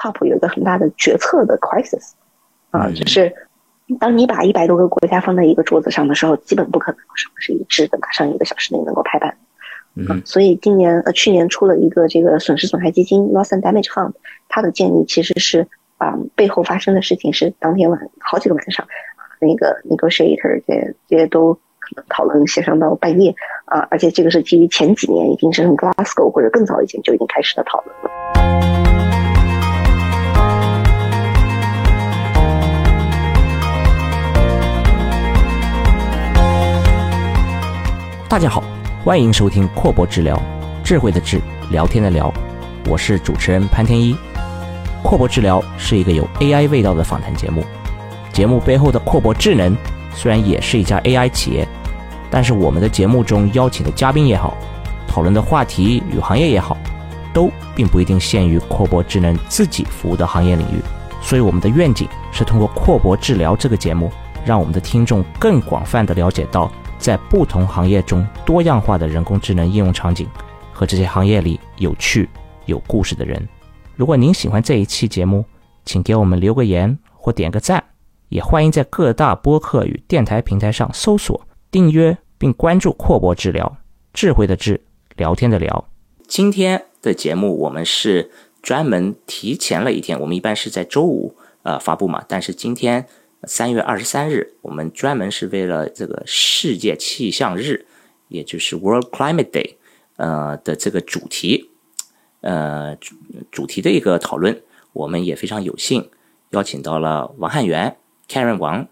COP 有一个很大的决策的 crisis 啊，就是当你把一百多个国家放在一个桌子上的时候，基本不可能什么是一致的，马上一个小时内能够拍板。嗯，所以今年呃去年出了一个这个损失损害基金 Loss and Damage Fund，它的建议其实是啊背后发生的事情是当天晚好几个晚上啊那个 negotiator 这这些都可能讨论协商到半夜啊，而且这个是基于前几年已经是 Glasgow 或者更早以前就已经开始的讨论了。大家好。欢迎收听阔博治疗，智慧的智，聊天的聊，我是主持人潘天一。阔博治疗是一个有 AI 味道的访谈节目，节目背后的阔博智能虽然也是一家 AI 企业，但是我们的节目中邀请的嘉宾也好，讨论的话题与行业也好，都并不一定限于阔博智能自己服务的行业领域。所以我们的愿景是通过阔博治疗这个节目，让我们的听众更广泛的了解到。在不同行业中多样化的人工智能应用场景和这些行业里有趣有故事的人。如果您喜欢这一期节目，请给我们留个言或点个赞，也欢迎在各大播客与电台平台上搜索订阅并关注阔博治疗，智慧的智，聊天的聊。今天的节目我们是专门提前了一天，我们一般是在周五呃发布嘛，但是今天。三月二十三日，我们专门是为了这个世界气象日，也就是 World Climate Day，呃的这个主题，呃主主题的一个讨论，我们也非常有幸邀请到了王汉元 Karen 王。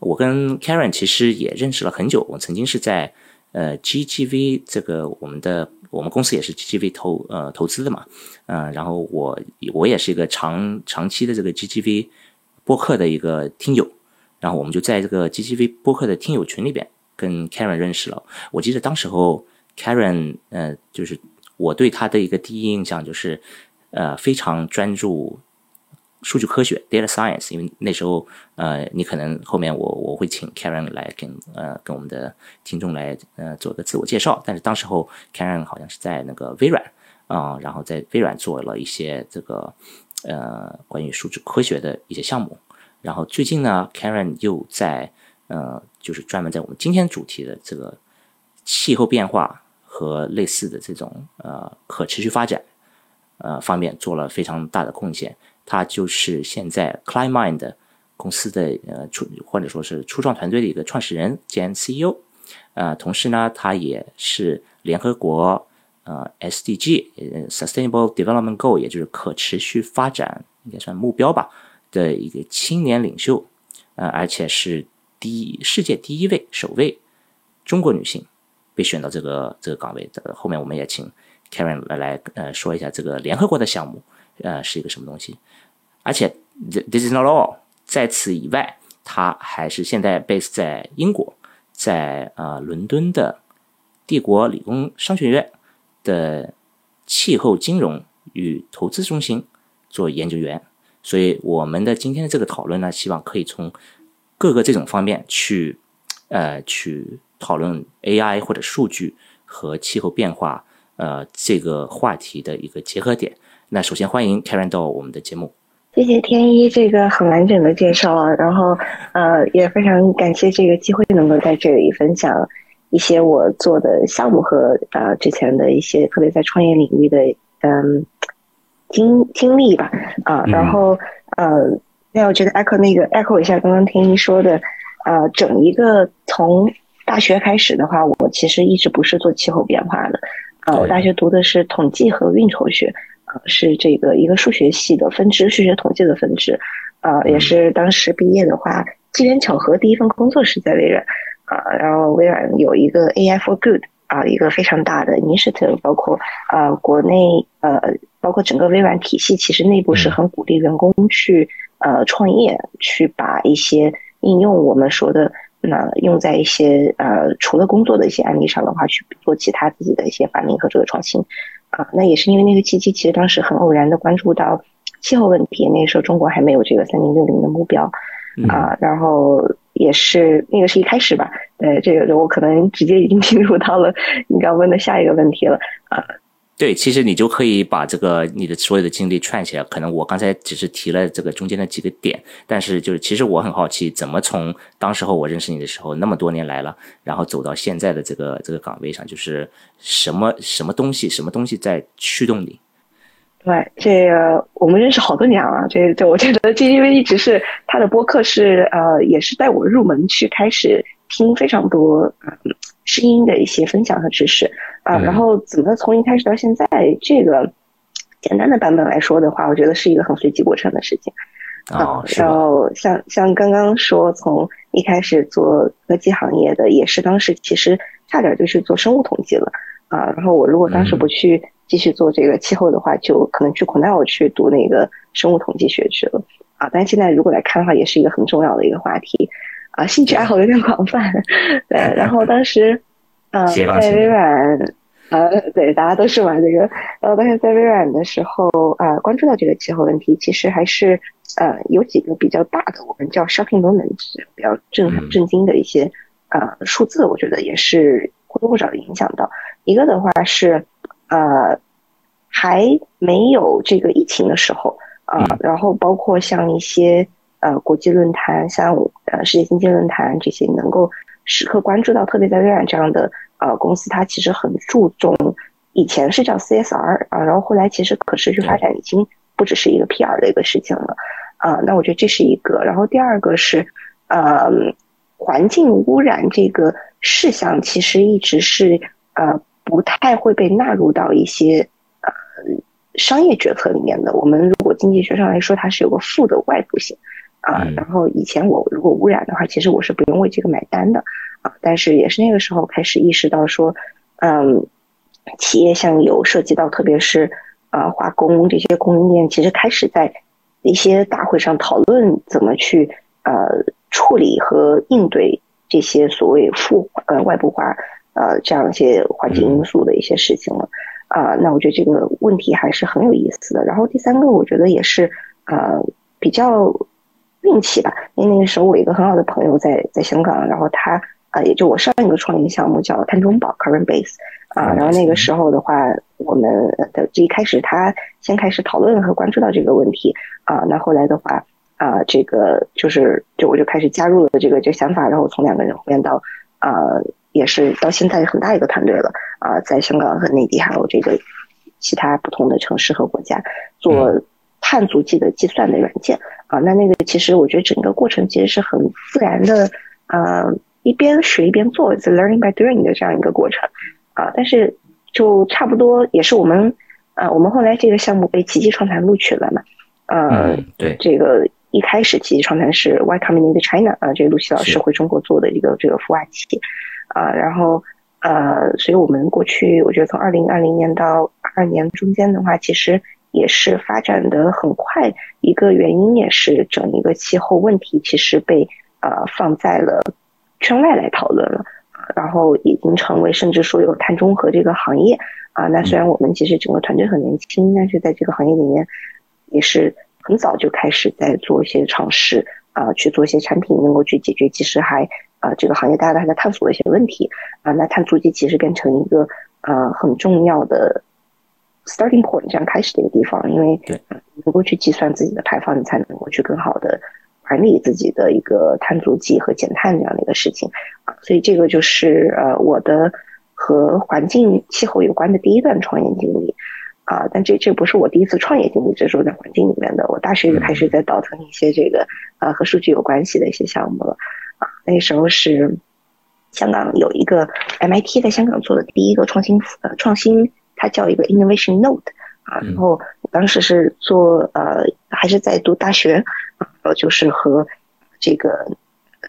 我跟 Karen 其实也认识了很久，我曾经是在呃 GGV 这个我们的我们公司也是 GGV 投呃投资的嘛，嗯，然后我我也是一个长长期的这个 GGV。播客的一个听友，然后我们就在这个 GTV 播客的听友群里边跟 Karen 认识了。我记得当时候 Karen，呃，就是我对他的一个第一印象就是，呃，非常专注数据科学 （data science）。因为那时候，呃，你可能后面我我会请 Karen 来跟呃跟我们的听众来呃做个自我介绍。但是当时候 Karen 好像是在那个微软啊，然后在微软做了一些这个。呃，关于数据科学的一些项目，然后最近呢，Karen 又在呃，就是专门在我们今天主题的这个气候变化和类似的这种呃可持续发展呃方面做了非常大的贡献。他就是现在 CliMind 公司的呃初或者说是初创团队的一个创始人兼 CEO，呃，同时呢，他也是联合国。呃，SDG，呃，Sustainable Development Goal，也就是可持续发展，应该算目标吧的一个青年领袖，呃，而且是第世界第一位首位中国女性被选到这个这个岗位的。后面我们也请 Karen 来来呃说一下这个联合国的项目，呃，是一个什么东西。而且 This is not all，在此以外，他还是现在 base 在英国，在呃伦敦的帝国理工商学院。的气候金融与投资中心做研究员，所以我们的今天的这个讨论呢，希望可以从各个这种方面去呃去讨论 AI 或者数据和气候变化呃这个话题的一个结合点。那首先欢迎 Karen 到我们的节目，谢谢天一这个很完整的介绍啊，然后呃也非常感谢这个机会能够在这里分享。一些我做的项目和呃之前的一些特别在创业领域的嗯经经历吧啊，然后呃，那我觉得 echo 那个 echo 一下刚刚听您说的呃，整一个从大学开始的话，我其实一直不是做气候变化的呃，我大学读的是统计和运筹学啊，是这个一个数学系的分支，数学统计的分支呃，也是当时毕业的话，机缘巧合第一份工作是在微软。啊，然后微软有一个 AI for Good 啊，一个非常大的 initiative，包括啊国内呃，包括整个微软体系，其实内部是很鼓励员工去呃创业，去把一些应用我们说的那用在一些呃除了工作的一些案例上的话，去做其他自己的一些发明和这个创新啊。那也是因为那个契机，其实当时很偶然的关注到气候问题，那个时候中国还没有这个三零六零的目标啊，然后。也是那个是一开始吧，对这个我可能直接已经进入到了 你刚问的下一个问题了啊。对，其实你就可以把这个你的所有的经历串起来。可能我刚才只是提了这个中间的几个点，但是就是其实我很好奇，怎么从当时候我认识你的时候那么多年来了，然后走到现在的这个这个岗位上，就是什么什么东西，什么东西在驱动你？对，这个我们认识好多年了，这这我觉得 G G V 一直是他的播客是呃，也是带我入门去开始听非常多嗯声音的一些分享和知识。啊，然后怎么从一开始到现在，这个简单的版本来说的话，我觉得是一个很随机过程的事情。啊，然后像像刚刚说从一开始做科技行业的，也是当时其实差点就去做生物统计了。啊，然后我如果当时不去。继续做这个气候的话，就可能去 Cornell 去读那个生物统计学去了啊。但是现在如果来看的话，也是一个很重要的一个话题啊。兴趣爱好有点广泛，对。然后当时，呃，在微软，呃，对，大家都是玩这个。然后当时在微软的时候，啊，关注到这个气候问题，其实还是呃有几个比较大的，我们叫 shocking moments，比较震震惊的一些呃数字，我觉得也是或多或少的影响到。一个的话是。呃，还没有这个疫情的时候啊，然后包括像一些呃国际论坛，像呃世界经济论坛这些，能够时刻关注到，特别在微软这样的呃公司，它其实很注重，以前是叫 CSR 啊，然后后来其实可持续发展已经不只是一个 PR 的一个事情了啊，那我觉得这是一个，然后第二个是呃环境污染这个事项，其实一直是呃。不太会被纳入到一些呃商业决策里面的。我们如果经济学上来说，它是有个负的外部性啊。然后以前我如果污染的话，其实我是不用为这个买单的啊。但是也是那个时候开始意识到说，嗯，企业像有涉及到，特别是啊化工这些供应链，其实开始在一些大会上讨论怎么去呃处理和应对这些所谓负呃外部化。呃，这样一些环境因素的一些事情了，啊，那我觉得这个问题还是很有意思的。然后第三个，我觉得也是呃比较运气吧，因为那个时候我一个很好的朋友在在香港，然后他啊，也就我上一个创业项目叫碳中宝 （Carbon Base） 啊，然后那个时候的话，我们的这一开始他先开始讨论和关注到这个问题。啊，那后来的话啊，这个就是就我就开始加入了这个这个想法，然后从两个人变到啊。也是到现在很大一个团队了啊，在香港和内地还有这个其他不同的城市和国家做碳足迹的计算的软件。啊，那那个其实我觉得整个过程其实是很自然的啊，一边学一边做，the learning by doing 的这样一个过程。啊，但是就差不多也是我们啊，我们后来这个项目被奇迹创谈录取了嘛，嗯，对，这个一开始奇迹创谈是 Y coming in China 啊，这个陆琪老师回中国做的一个这个孵化器。啊，然后呃，所以我们过去我觉得从二零二零年到二年中间的话，其实也是发展的很快。一个原因也是整一个气候问题其实被呃放在了圈外来讨论了，然后已经成为甚至说有碳中和这个行业啊。那虽然我们其实整个团队很年轻，但是在这个行业里面也是很早就开始在做一些尝试啊，去做一些产品能够去解决，其实还。啊，这个行业大家都还在探索的一些问题啊，那碳足迹其实变成一个呃很重要的 starting point，这样开始的一个地方，因为能够去计算自己的排放，你才能够去更好的管理自己的一个碳足迹和减碳这样的一个事情。啊，所以这个就是呃我的和环境气候有关的第一段创业经历。啊，但这这不是我第一次创业经历，这是我在环境里面的，我大学就开始在倒腾一些这个呃和数据有关系的一些项目了。那时候是香港有一个 MIT 在香港做的第一个创新呃创新，它叫一个 Innovation Node 啊。然后当时是做呃还是在读大学啊，就是和这个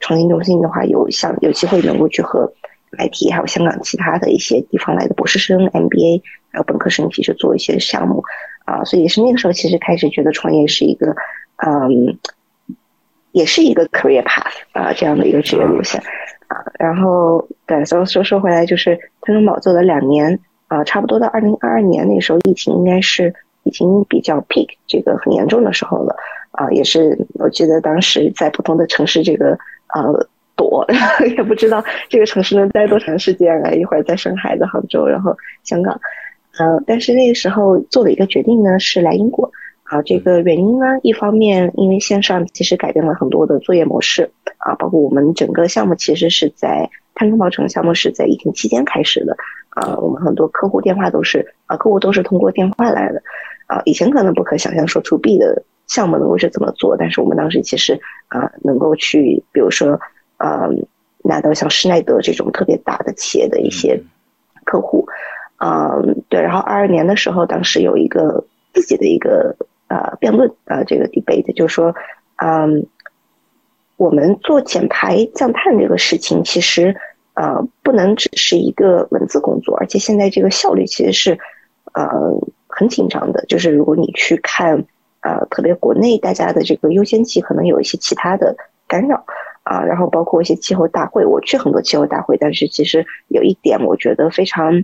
创新中心的话有像有机会能够去和 MIT 还有香港其他的一些地方来的博士生 MBA 还有本科生其实做一些项目啊，所以也是那个时候其实开始觉得创业是一个嗯。也是一个 career path 啊，这样的一个职业路线啊。然后，对，所以说说回来，就是碳中宝做了两年啊，差不多到二零二二年那时候，疫情应该是已经比较 peak 这个很严重的时候了啊。也是我记得当时在不同的城市这个呃躲，也不知道这个城市能待多长时间啊。一会儿在上海，在杭州，然后香港嗯，但是那个时候做了一个决定呢，是来英国。啊，这个原因呢，一方面因为线上其实改变了很多的作业模式啊，包括我们整个项目其实是在碳中保整个项目是在疫情期间开始的啊，我们很多客户电话都是啊，客户都是通过电话来的。啊，以前可能不可想象说 to B 的项目能够是怎么做，但是我们当时其实啊，能够去比如说啊，拿到像施耐德这种特别大的企业的一些客户，嗯，对，然后二二年的时候，当时有一个自己的一个。呃，辩论啊，这个 debate 就是说，嗯，我们做减排降碳这个事情，其实呃，不能只是一个文字工作，而且现在这个效率其实是呃很紧张的。就是如果你去看呃，特别国内大家的这个优先级，可能有一些其他的干扰啊，然后包括一些气候大会，我去很多气候大会，但是其实有一点我觉得非常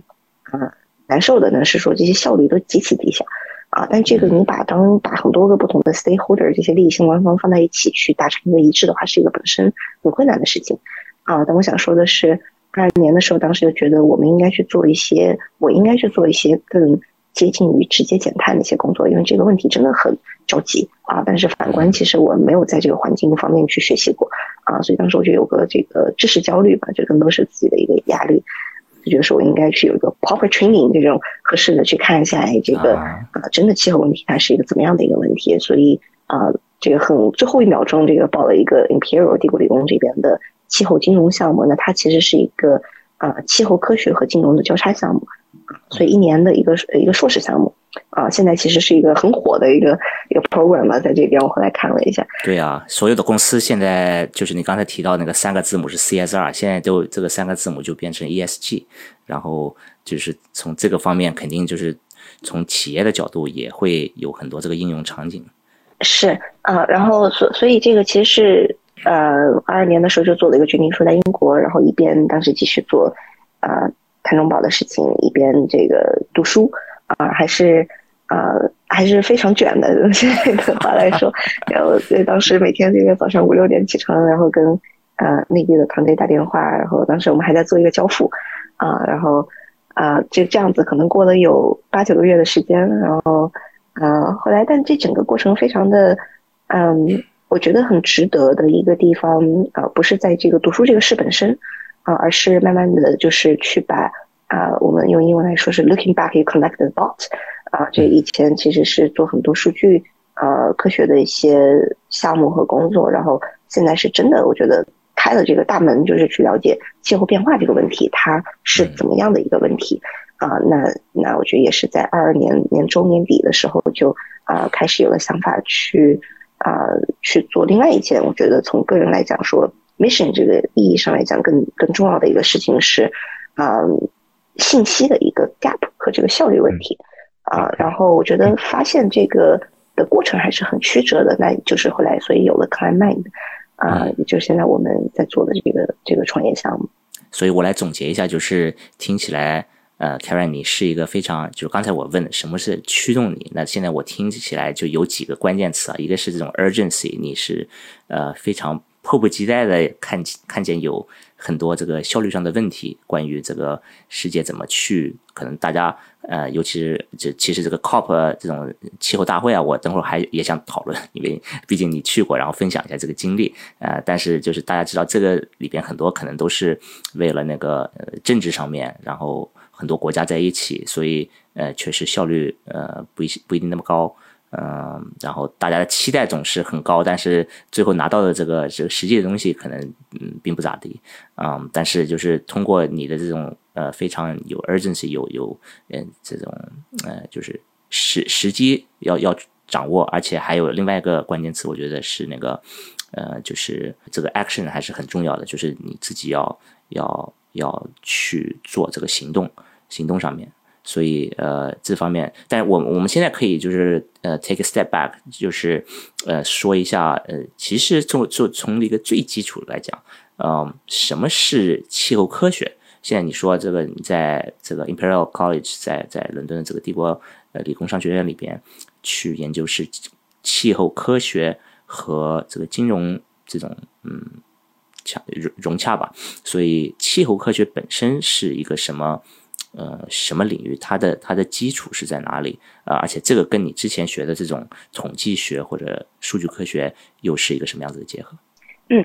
嗯难受的呢，是说这些效率都极其低下。啊，但这个你把当把很多个不同的 stakeholder 这些利益相关方放在一起去达成一个一致的话，是一个本身很困难的事情。啊，但我想说的是，二二年的时候，当时就觉得我们应该去做一些，我应该去做一些更接近于直接减碳的一些工作，因为这个问题真的很着急啊。但是反观，其实我没有在这个环境方面去学习过啊，所以当时我就有个这个知识焦虑吧，这更多是自己的一个压力。就觉得说我应该去有一个 proper training 这种合适的去看一下，哎，这个啊，真的气候问题它是一个怎么样的一个问题？所以啊，这个很最后一秒钟，这个报了一个 Imperial 帝国理工这边的气候金融项目，那它其实是一个啊气候科学和金融的交叉项目，所以一年的一个一个硕士项目。啊，现在其实是一个很火的一个一个 program 嘛，在这边我后来看了一下。对啊，所有的公司现在就是你刚才提到那个三个字母是 CSR，现在都这个三个字母就变成 ESG，然后就是从这个方面肯定就是从企业的角度也会有很多这个应用场景。是啊，然后所所以这个其实是呃二二年的时候就做了一个决定，说在英国，然后一边当时继续做啊碳中宝的事情，一边这个读书。啊，还是啊，还是非常卷的。用 现在的话来说，然后所以当时每天这个早上五六点起床，然后跟呃内地的团队打电话，然后当时我们还在做一个交付啊，然后啊就这样子，可能过了有八九个月的时间，然后啊后来，但这整个过程非常的嗯，我觉得很值得的一个地方啊，不是在这个读书这个事本身啊，而是慢慢的就是去把。啊，我们用英文来说是 looking back, you collect the dots。啊，这以前其实是做很多数据呃科学的一些项目和工作，然后现在是真的，我觉得开了这个大门，就是去了解气候变化这个问题，它是怎么样的一个问题啊？那那我觉得也是在二二年年中年底的时候就啊开始有了想法去啊去做另外一件，我觉得从个人来讲说 mission 这个意义上来讲更更重要的一个事情是啊。信息的一个 gap 和这个效率问题啊，然后我觉得发现这个的过程还是很曲折的，那就是后来所以有了 Climate 啊，也就是现在我们在做的这个这个创业项目。所以我来总结一下，就是听起来呃，Karen 你是一个非常就是刚才我问的什么是驱动你，那现在我听起来就有几个关键词啊，一个是这种 urgency，你是呃非常迫不及待的看看见有。很多这个效率上的问题，关于这个世界怎么去，可能大家呃，尤其是这其实这个 COP 这种气候大会啊，我等会儿还也想讨论，因为毕竟你去过，然后分享一下这个经历呃，但是就是大家知道这个里边很多可能都是为了那个呃政治上面，然后很多国家在一起，所以呃，确实效率呃不一不一定那么高。嗯，然后大家的期待总是很高，但是最后拿到的这个这个实际的东西可能嗯并不咋地，嗯，但是就是通过你的这种呃非常有 urgency 有有嗯这种呃就是时时机要要掌握，而且还有另外一个关键词，我觉得是那个呃就是这个 action 还是很重要的，就是你自己要要要去做这个行动行动上面。所以，呃，这方面，但我我们现在可以就是呃，take a step back，就是呃，说一下，呃，其实从就从一个最基础来讲，嗯，什么是气候科学？现在你说这个，你在这个 Imperial College，在在伦敦的这个帝国呃理工商学院里边去研究是气候科学和这个金融这种嗯洽融融洽吧？所以，气候科学本身是一个什么？呃什么领域，它的它的基础是在哪里啊？而且这个跟你之前学的这种统计学或者数据科学又是一个什么样子的结合？嗯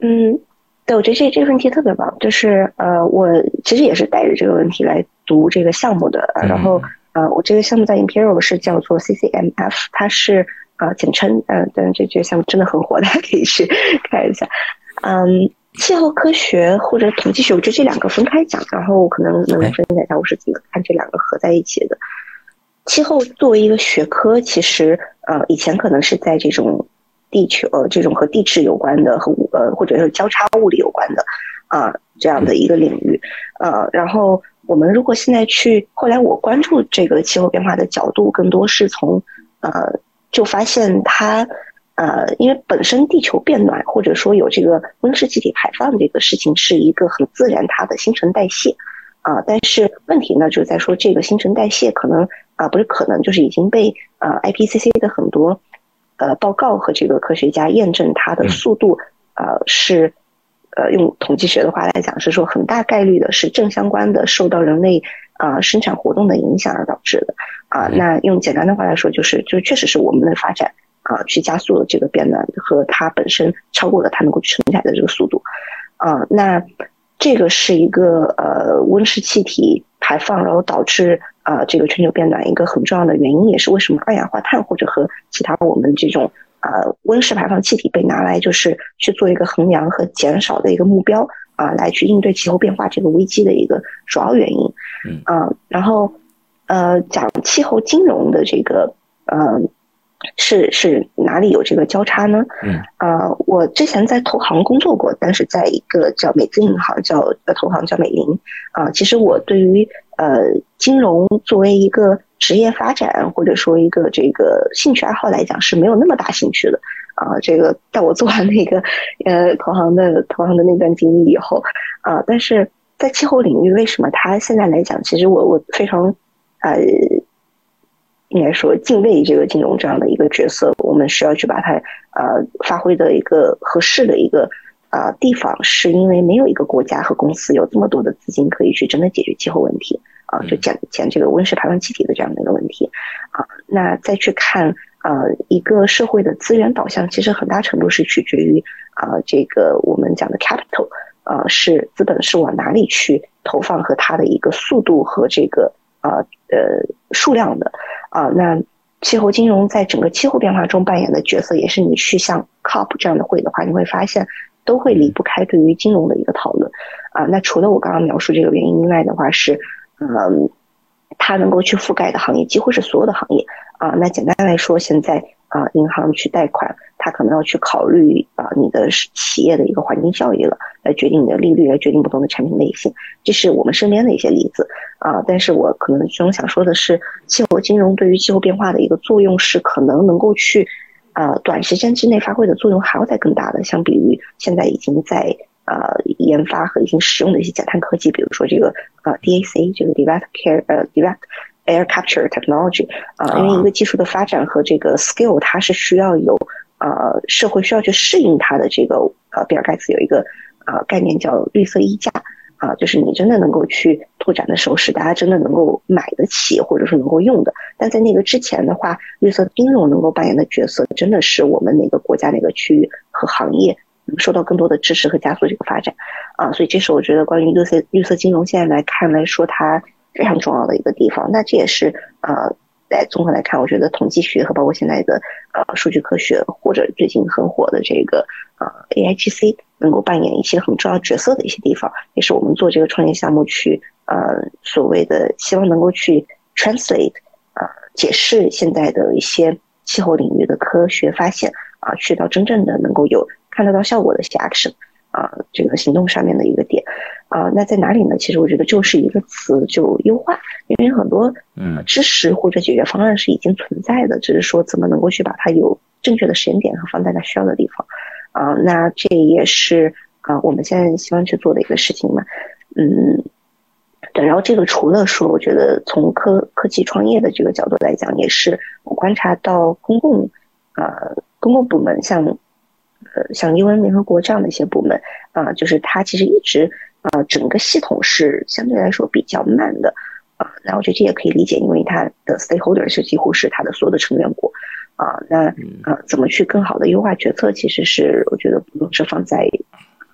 嗯，对，我觉得这这个问题特别棒，就是呃，我其实也是带着这个问题来读这个项目的，然后呃，我这个项目在 Imperial 是叫做 CCMF，它是呃简称，嗯，但这这个项目真的很火，大家可以去看一下，嗯。气候科学或者统计学，我觉得这两个分开讲，然后可能能分享一下我是怎么看这两个合在一起的。气候作为一个学科，其实呃以前可能是在这种地球呃这种和地质有关的和呃或者是交叉物理有关的啊这样的一个领域呃，然后我们如果现在去后来我关注这个气候变化的角度，更多是从呃就发现它。呃，因为本身地球变暖，或者说有这个温室气体排放这个事情，是一个很自然它的新陈代谢啊。但是问题呢，就在说这个新陈代谢可能啊，不是可能，就是已经被呃 IPCC 的很多呃报告和这个科学家验证，它的速度呃是呃用统计学的话来讲，是说很大概率的是正相关的，受到人类啊生产活动的影响而导致的啊。那用简单的话来说，就是就确实是我们的发展。啊，去加速了这个变暖和它本身超过了它能够承载的这个速度，啊，那这个是一个呃温室气体排放，然后导致啊这个全球变暖一个很重要的原因，也是为什么二氧化碳或者和其他我们这种呃温室排放气体被拿来就是去做一个衡量和减少的一个目标啊，来去应对气候变化这个危机的一个主要原因。嗯，啊，然后呃讲气候金融的这个呃。是是哪里有这个交叉呢？嗯，呃，我之前在投行工作过，但是在一个叫美资银行，叫呃投行叫美林啊。其实我对于呃金融作为一个职业发展或者说一个这个兴趣爱好来讲是没有那么大兴趣的啊。这个在我做完那个呃投行的投行的那段经历以后啊，但是在气候领域，为什么它现在来讲，其实我我非常呃。应该说敬畏这个金融这样的一个角色，我们需要去把它呃发挥的一个合适的一个啊地方，是因为没有一个国家和公司有这么多的资金可以去真的解决气候问题啊，就减减这个温室排放气体的这样的一个问题啊。那再去看呃一个社会的资源导向，其实很大程度是取决于啊这个我们讲的 capital 啊是资本是往哪里去投放和它的一个速度和这个啊呃数量的。啊，那气候金融在整个气候变化中扮演的角色，也是你去像 COP 这样的会的话，你会发现都会离不开对于金融的一个讨论。啊，那除了我刚刚描述这个原因以外的话，是，嗯，它能够去覆盖的行业几乎是所有的行业。啊，那简单来说，现在。啊，银行去贷款，他可能要去考虑啊，你的企业的一个环境效益了，来决定你的利率，来决定不同的产品类型。这是我们身边的一些例子啊。但是我可能中想说的是，气候金融对于气候变化的一个作用是可能能够去啊，短时间之内发挥的作用还要再更大的。相比于现在已经在啊研发和已经使用的一些减碳科技，比如说这个啊 DAC 这个 Direct Care 呃 Direct。Air capture technology 啊，因为一个技术的发展和这个 skill，它是需要有呃社会需要去适应它的这个呃，比尔盖茨有一个呃概念叫绿色溢价啊，就是你真的能够去拓展的时候，是大家真的能够买得起或者是能够用的。但在那个之前的话，绿色金融能够扮演的角色，真的是我们哪个国家哪个区域和行业能受到更多的支持和加速这个发展啊，所以这是我觉得关于绿色绿色金融现在来看来说它。非常重要的一个地方，那这也是呃，在综合来看，我觉得统计学和包括现在的呃数据科学或者最近很火的这个呃 AIGC 能够扮演一些很重要角色的一些地方，也是我们做这个创业项目去呃所谓的希望能够去 translate 呃解释现在的一些气候领域的科学发现啊，去到真正的能够有看得到效果的一些 action 啊这个行动上面的一个点。啊，那在哪里呢？其实我觉得就是一个词，就优化，因为很多嗯知识或者解决方案是已经存在的，只是说怎么能够去把它有正确的时间点和放在它需要的地方。啊，那这也是啊我们现在希望去做的一个事情嘛。嗯，对。然后这个除了说，我觉得从科科技创业的这个角度来讲，也是我观察到公共啊公共部门，像呃像英文联合国这样的一些部门啊，就是它其实一直。呃整个系统是相对来说比较慢的啊。那我觉得这也可以理解，因为它的 stakeholder 是几乎是它的所有的成员国啊。那呃怎么去更好的优化决策，其实是我觉得不论是放在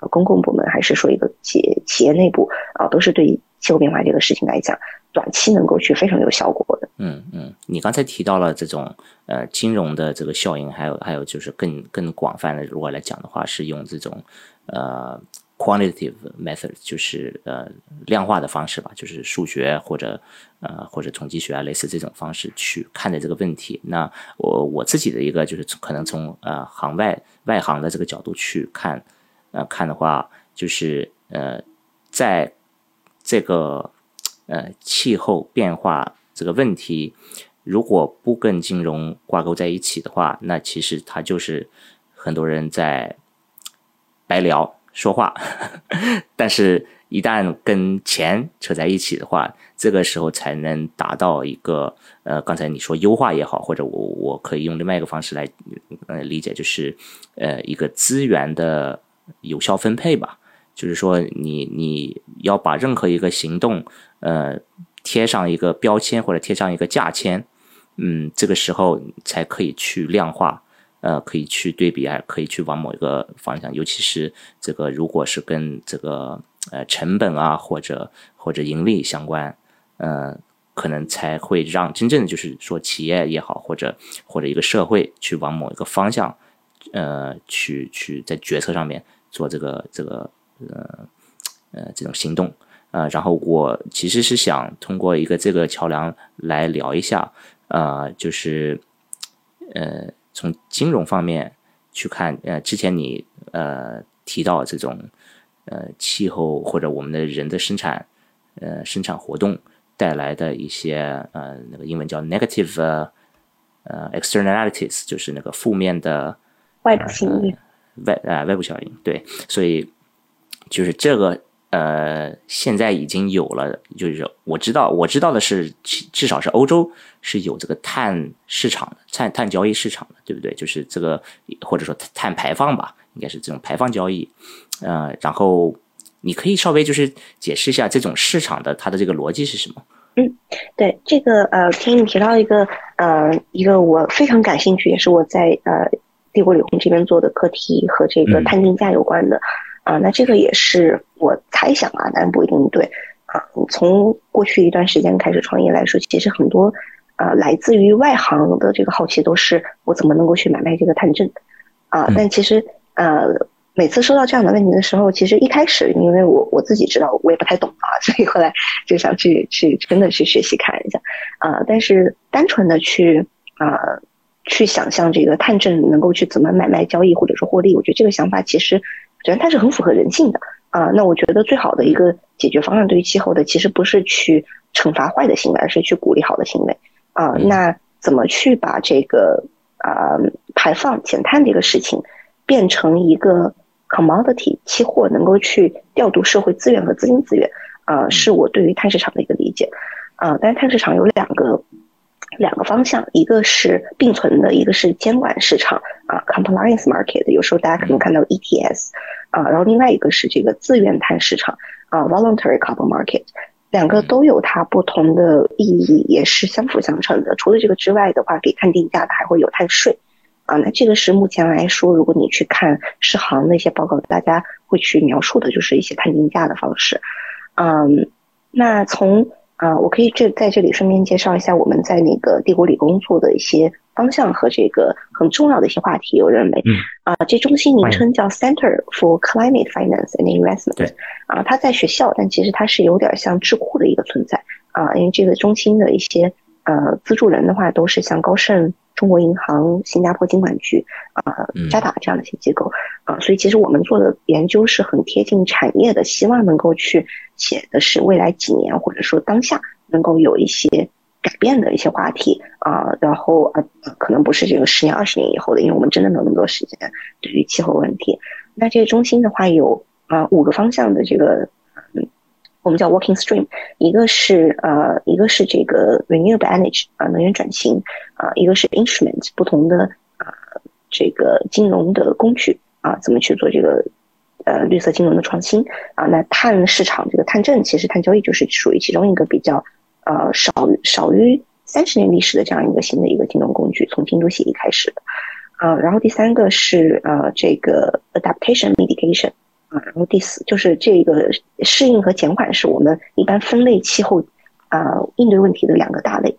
公共部门，还是说一个企企业内部啊，都是对气候变化这个事情来讲，短期能够去非常有效果的。嗯嗯，你刚才提到了这种呃金融的这个效应，还有还有就是更更广泛的，如果来讲的话，是用这种呃 quantitative method，就是呃量化的方式吧，就是数学或者呃或者统计学啊，类似这种方式去看待这个问题。那我我自己的一个就是可能从呃行外外行的这个角度去看。呃，看的话，就是呃，在这个呃气候变化这个问题，如果不跟金融挂钩在一起的话，那其实它就是很多人在白聊说话，但是一旦跟钱扯在一起的话，这个时候才能达到一个呃，刚才你说优化也好，或者我我可以用另外一个方式来呃理解，就是呃一个资源的。有效分配吧，就是说，你你要把任何一个行动，呃，贴上一个标签或者贴上一个价签，嗯，这个时候才可以去量化，呃，可以去对比，还可以去往某一个方向，尤其是这个，如果是跟这个呃成本啊或者或者盈利相关，呃，可能才会让真正的就是说企业也好，或者或者一个社会去往某一个方向，呃，去去在决策上面。做这个这个呃呃这种行动呃，然后我其实是想通过一个这个桥梁来聊一下呃，就是呃从金融方面去看呃，之前你呃提到这种呃气候或者我们的人的生产呃生产活动带来的一些呃那个英文叫 negative 呃 externalities，就是那个负面的外部效应。外呃外部效应对，所以就是这个呃，现在已经有了，就是我知道我知道的是，至少是欧洲是有这个碳市场的，碳碳交易市场的，对不对？就是这个或者说碳排放吧，应该是这种排放交易。呃，然后你可以稍微就是解释一下这种市场的它的这个逻辑是什么？嗯，对，这个呃，听你提到一个呃一个我非常感兴趣，也是我在呃。帝国理工这边做的课题和这个碳定价有关的啊，那这个也是我猜想啊，但不一定对啊。从过去一段时间开始创业来说，其实很多啊来自于外行的这个好奇都是我怎么能够去买卖这个碳证啊。但其实呃每次收到这样的问题的时候，其实一开始因为我我自己知道我也不太懂啊，所以后来就想去去真的去学习看一下啊。但是单纯的去啊。去想象这个碳证能够去怎么买卖交易或者说获利，我觉得这个想法其实，我觉得它是很符合人性的啊。那我觉得最好的一个解决方案对于气候的，其实不是去惩罚坏的行为，而是去鼓励好的行为啊。那怎么去把这个啊排放减碳这个事情变成一个 commodity 期货，能够去调度社会资源和资金资源啊，是我对于碳市场的一个理解啊。但是碳市场有两个。两个方向，一个是并存的，一个是监管市场啊，compliance market。有时候大家可能看到 ETS 啊，然后另外一个是这个自愿碳市场啊，voluntary carbon market。两个都有它不同的意义，也是相辅相成的。除了这个之外的话，给碳定价的还会有碳税啊。那这个是目前来说，如果你去看世行的一些报告，大家会去描述的就是一些碳定价的方式。嗯，那从啊，我可以这在这里顺便介绍一下我们在那个帝国里工作的一些方向和这个很重要的一些话题。我认为，啊，这中心名称叫 Center for Climate Finance and Investment。啊，它在学校，但其实它是有点像智库的一个存在。啊，因为这个中心的一些呃资助人的话，都是像高盛。中国银行、新加坡经管局啊、渣打这样的一些机构啊，所以其实我们做的研究是很贴近产业的，希望能够去写的是未来几年或者说当下能够有一些改变的一些话题啊，然后啊可能不是这个十年、二十年以后的，因为我们真的没有那么多时间对于气候问题。那这个中心的话有啊五个方向的这个。我们叫 working stream，一个是呃，一个是这个 renewable energy 啊，能源转型啊，一个是 instrument 不同的啊，这个金融的工具啊，怎么去做这个呃绿色金融的创新啊。那碳市场这个碳证，其实碳交易就是属于其中一个比较呃少少于三十年历史的这样一个新的一个金融工具，从京都协议开始的啊。然后第三个是呃这个 adaptation mitigation 啊，然后第四就是这个适应和减缓是我们一般分类气候啊应对问题的两个大类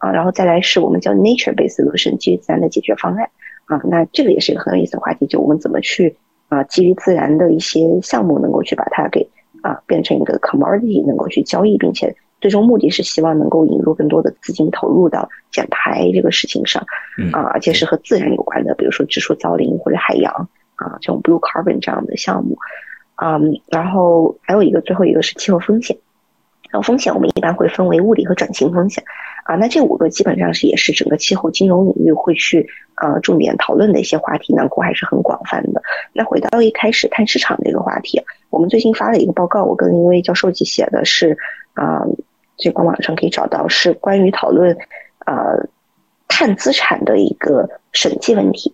啊。然后再来是我们叫 nature based solution 基于自然的解决方案。啊，那这个也是一个很有意思的话题，就我们怎么去啊，基于自然的一些项目，能够去把它给啊变成一个 commodity，能够去交易，并且最终目的是希望能够引入更多的资金投入到减排这个事情上，啊，而且是和自然有关的，比如说植树造林或者海洋啊，这种 blue carbon 这样的项目，嗯，然后还有一个最后一个是气候风险，然后风险我们一般会分为物理和转型风险。啊，那这五个基本上是也是整个气候金融领域会去呃重点讨论的一些话题，囊括还是很广泛的。那回到一开始碳市场这个话题，我们最近发了一个报告，我跟一位教授一起写的是啊，这官网上可以找到，是关于讨论呃碳资产的一个审计问题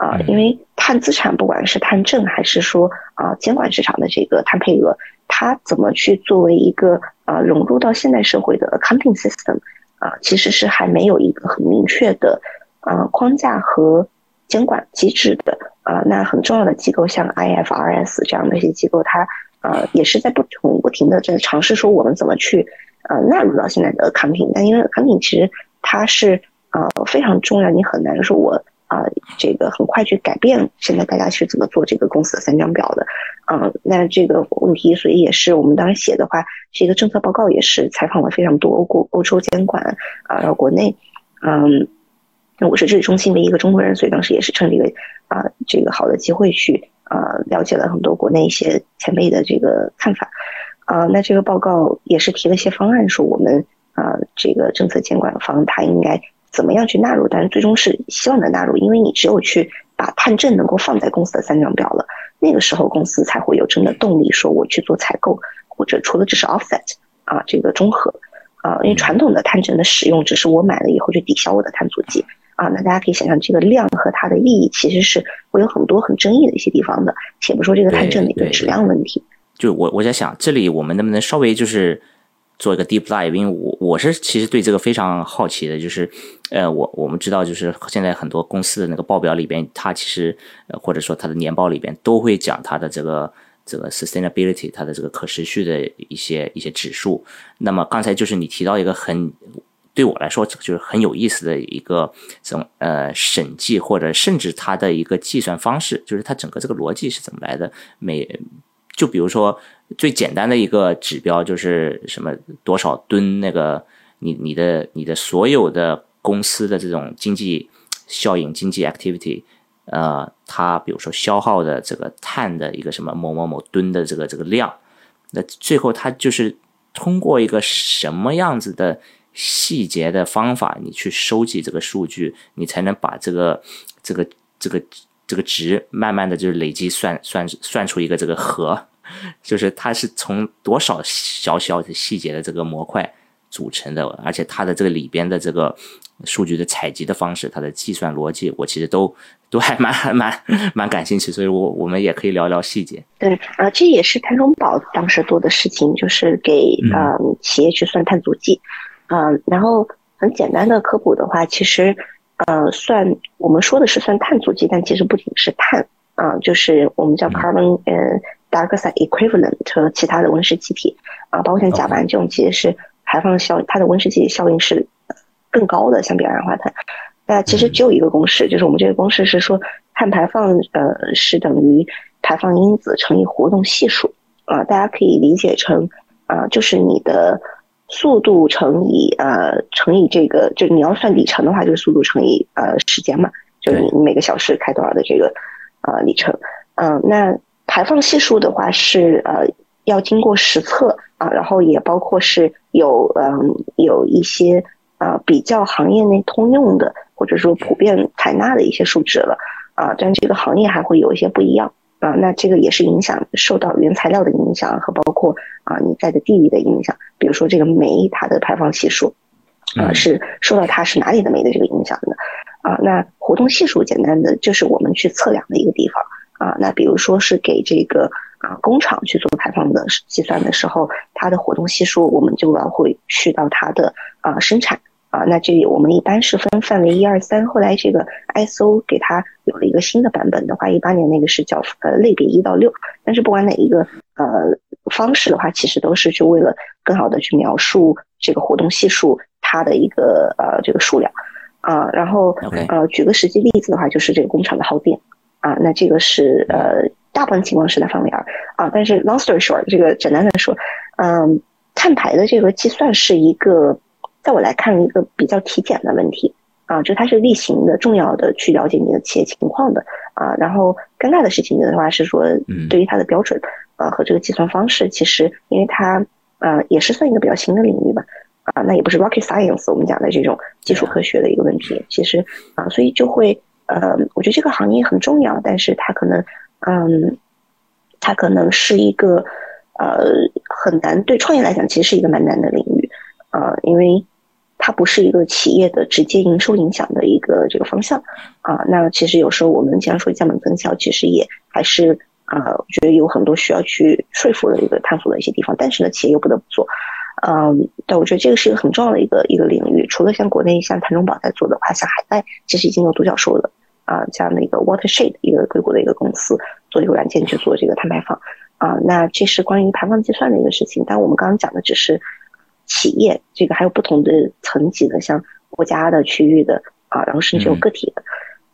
啊，因为碳资产不管是碳证还是说啊监管市场的这个碳配额，它怎么去作为一个啊融入到现代社会的 accounting system。啊，其实是还没有一个很明确的啊框架和监管机制的啊。那很重要的机构像 IFRS 这样的一些机构，它呃也是在不同不停的在尝试说我们怎么去呃纳入到现在的 accounting。但因为 accounting 其实它是呃非常重要，你很难说我啊这个很快去改变现在大家是怎么做这个公司的三张表的。嗯，那这个问题，所以也是我们当时写的话，是一个政策报告，也是采访了非常多欧国欧洲监管啊，然后国内，嗯，那我是治理中心的一个中国人，所以当时也是趁这个啊这个好的机会去啊了解了很多国内一些前辈的这个看法啊，那这个报告也是提了一些方案，说我们啊这个政策监管方他应该怎么样去纳入，但是最终是希望能纳入，因为你只有去把碳证能够放在公司的三张表了。那个时候公司才会有真的动力，说我去做采购，或者除了只是 offset 啊，这个中和啊，因为传统的碳证的使用只是我买了以后就抵消我的碳足迹啊，那大家可以想象这个量和它的意义其实是会有很多很争议的一些地方的，且不说这个碳证的一个质量问题。就我我在想，这里我们能不能稍微就是。做一个 deep dive，因为我我是其实对这个非常好奇的，就是，呃，我我们知道，就是现在很多公司的那个报表里边，它其实呃或者说它的年报里边都会讲它的这个这个 sustainability，它的这个可持续的一些一些指数。那么刚才就是你提到一个很对我来说就是很有意思的一个这种呃审计或者甚至它的一个计算方式，就是它整个这个逻辑是怎么来的？每就比如说。最简单的一个指标就是什么多少吨那个你你的你的所有的公司的这种经济效应经济 activity，呃，它比如说消耗的这个碳的一个什么某某某吨的这个这个量，那最后它就是通过一个什么样子的细节的方法，你去收集这个数据，你才能把这个这个这个这个值慢慢的就是累积算算算出一个这个和。就是它是从多少小小的细节的这个模块组成的，而且它的这个里边的这个数据的采集的方式，它的计算逻辑，我其实都都还蛮蛮 蛮感兴趣，所以我我们也可以聊聊细节。对啊，这也是碳中宝当时做的事情，就是给呃企业去算碳足迹。嗯，然后很简单的科普的话，其实呃算我们说的是算碳足迹，但其实不仅是碳啊，就是我们叫 carbon 嗯。dioxide equivalent 和其他的温室气体啊，包括像甲烷这种，其实是排放效它的温室气体效应是更高的，相比二氧化碳。那其实只有一个公式，就是我们这个公式是说，碳排放呃是等于排放因子乘以活动系数啊，大家可以理解成啊，就是你的速度乘以呃乘以这个，就你要算里程的话，就是速度乘以呃时间嘛，就是你每个小时开多少的这个呃里程，嗯，那。排放系数的话是呃要经过实测啊，然后也包括是有嗯有一些啊比较行业内通用的或者说普遍采纳的一些数值了啊，但这个行业还会有一些不一样啊，那这个也是影响受到原材料的影响和包括啊你在的地域的影响，比如说这个煤它的排放系数啊是受到它是哪里的煤的这个影响的啊，那活动系数简单的就是我们去测量的一个地方。啊，那比如说是给这个啊工厂去做排放的计算的时候，它的活动系数我们就要会去到它的啊生产。啊，那这里我们一般是分范围一二三，后来这个 ISO 给它有了一个新的版本的话，一八年那个是叫呃类别一到六，但是不管哪一个呃方式的话，其实都是就为了更好的去描述这个活动系数它的一个呃这个数量。啊，然后呃举个实际例子的话，就是这个工厂的耗电啊，那这个是呃大部分情况是在范围二啊，但是 long story short 这个简单的说，嗯，碳排的这个计算是一个。在我来看，一个比较体检的问题啊，就它是例行的、重要的去了解你的企业情况的啊。然后尴尬的事情的话是说，对于它的标准啊和这个计算方式，其实因为它呃也是算一个比较新的领域吧啊，那也不是 rocket science 我们讲的这种基础科学的一个问题，其实啊，所以就会呃，我觉得这个行业很重要，但是它可能嗯，它可能是一个呃很难对创业来讲，其实是一个蛮难的领域啊，因为。它不是一个企业的直接营收影响的一个这个方向啊。那其实有时候我们经常说降本增效，其实也还是啊，我觉得有很多需要去说服的一个探索的一些地方。但是呢，企业又不得不做。嗯，但我觉得这个是一个很重要的一个一个领域。除了像国内像谭中宝在做的话，像海外其实已经有独角兽了啊，这样的一个 Watershed 一个硅谷的一个公司做一个软件去做这个碳排放啊。那这是关于排放计算的一个事情。但我们刚刚讲的只是。企业这个还有不同的层级的，像国家的、区域的啊，然后甚至有个体的，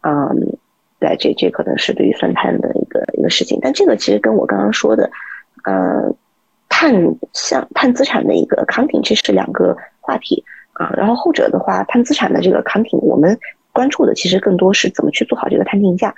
嗯，对，这这可能是对于算碳的一个一个事情。但这个其实跟我刚刚说的，呃，碳像碳资产的一个 accounting 其实是两个话题啊。然后后者的话，碳资产的这个 accounting，我们关注的其实更多是怎么去做好这个碳定价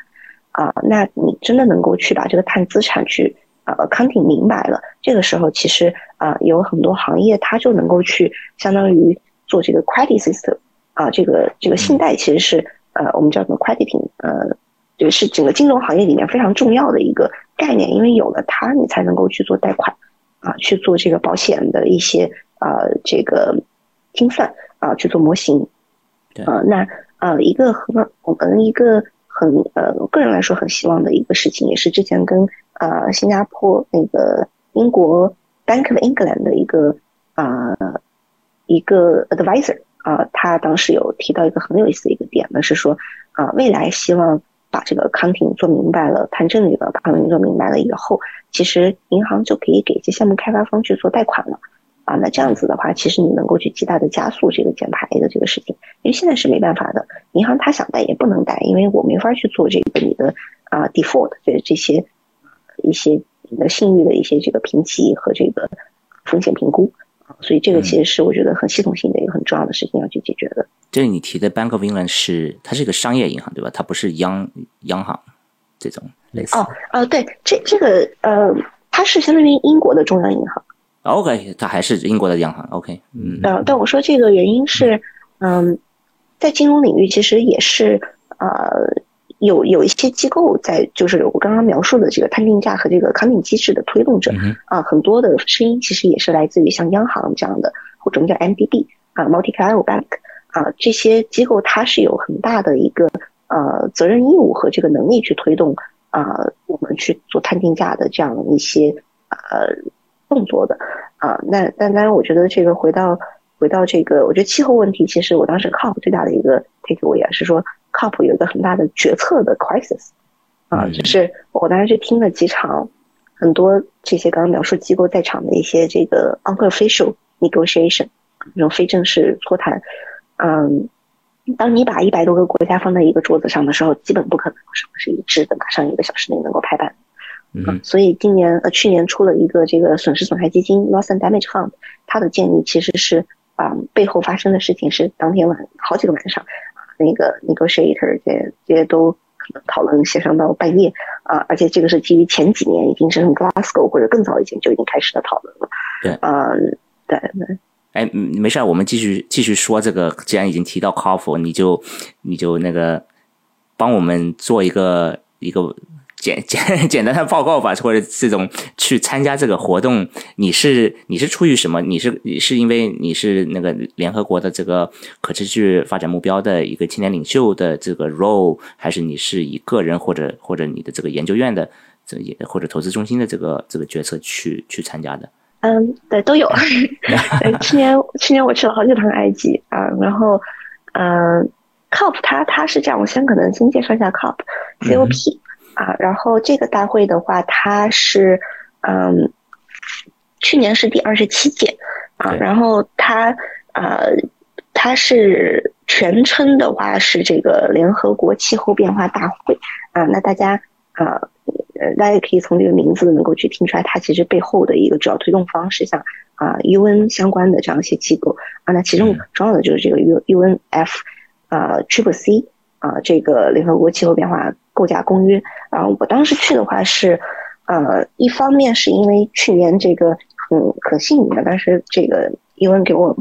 啊。那你真的能够去把这个碳资产去。呃，accounting 明白了，这个时候其实啊，有很多行业它就能够去相当于做这个 credit system 啊，这个这个信贷其实是呃，我们叫做 crediting，呃，就是整个金融行业里面非常重要的一个概念，因为有了它，你才能够去做贷款啊，去做这个保险的一些呃这个精算啊，去做模型。啊，呃，那呃一个很我们一个很呃个人来说很希望的一个事情，也是之前跟。呃，新加坡那个英国 Bank of England 的一个啊一个 advisor 啊，他当时有提到一个很有意思的一个点呢，是说啊，未来希望把这个 accounting 做明白了，谈证这个把 accounting 做明白了以后，其实银行就可以给一些项目开发方去做贷款了啊。那这样子的话，其实你能够去极大的加速这个减排的这个事情，因为现在是没办法的，银行他想贷也不能贷，因为我没法去做这个你的啊 default 这这些。一些你的信誉的一些这个评级和这个风险评估啊，所以这个其实是我觉得很系统性的一个很重要的事情要去解决的。这里你提的 Bank of England 是它是一个商业银行对吧？它不是央央行这种类似。哦哦，对，这这个呃，它是相当于英国的中央银行。OK，它还是英国的央行。OK，嗯。呃，但我说这个原因是，嗯，在金融领域其实也是呃。有有一些机构在，就是我刚刚描述的这个探定价和这个康定机制的推动者啊，很多的声音其实也是来自于像央行这样的，或者我们叫 MDB 啊，Multilateral Bank 啊，这些机构它是有很大的一个呃责任义务和这个能力去推动啊，我们去做探定价的这样一些呃动作的啊。那但当然，我觉得这个回到回到这个，我觉得气候问题，其实我当时 COP 最大的一个 takeaway 啊，是说。COP 有一个很大的决策的 crisis，啊，就是我当时去听了几场，很多这些刚刚描述机构在场的一些这个 unofficial negotiation，这种非正式座谈，嗯，当你把一百多个国家放在一个桌子上的时候，基本不可能什么是一致的，马上一个小时内能够拍板。嗯，所以今年呃去年出了一个这个损失损害基金 loss and damage fund，它的建议其实是啊背后发生的事情是当天晚好几个晚上。那个 negotiator 这这些都可能讨论协商到半夜啊，而且这个是基于前几年已经是 Glasgow 或者更早以前就已经开始的讨论了。对，嗯，对对。哎，没事，我们继续继续说这个。既然已经提到 COP，你就你就那个帮我们做一个一个。简 简简单的报告吧，或者这种去参加这个活动，你是你是出于什么？你是你是因为你是那个联合国的这个可持续发展目标的一个青年领袖的这个 role，还是你是以个人或者或者你的这个研究院的这也或者投资中心的这个这个角色去去参加的？嗯，对，都有。去年去年我去了好几趟埃及啊，然后嗯，COP 它它是这样，我先可能先介绍一下 COP，COP 啊，然后这个大会的话，它是嗯，去年是第二十七届啊，然后它呃，它是全称的话是这个联合国气候变化大会啊，那大家啊。呃，大家也可以从这个名字能够去听出来，它其实背后的一个主要推动方是像啊 UN 相关的这样一些机构啊，那其中重要的就是这个 U UNF 啊 Triple C 啊这个联合国气候变化构架公约。啊，我当时去的话是呃一方面是因为去年这个嗯可幸运的，当时这个英文给我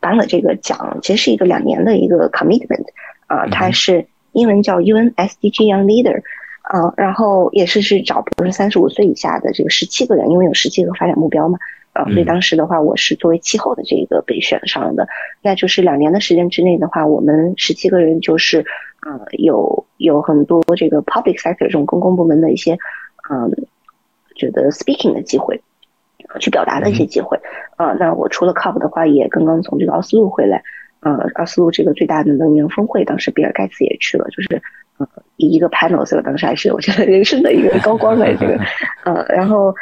颁了这个奖，其实是一个两年的一个 commitment 啊，它是英文叫 UN SDG Young Leader。啊，然后也是是找不是三十五岁以下的这个十七个人，因为有十七个发展目标嘛，啊，所以当时的话，我是作为气候的这个被选上的，那就是两年的时间之内的话，我们十七个人就是，呃，有有很多这个 public sector 这种公共部门的一些，嗯，觉得 speaking 的机会，去表达的一些机会，啊，那我除了 COP 的话，也刚刚从这个奥斯陆回来，呃，奥斯陆这个最大的能源峰会，当时比尔盖茨也去了，就是。一个 panel，所以当时还是我觉得人生的一个高光的这个，呃，然后，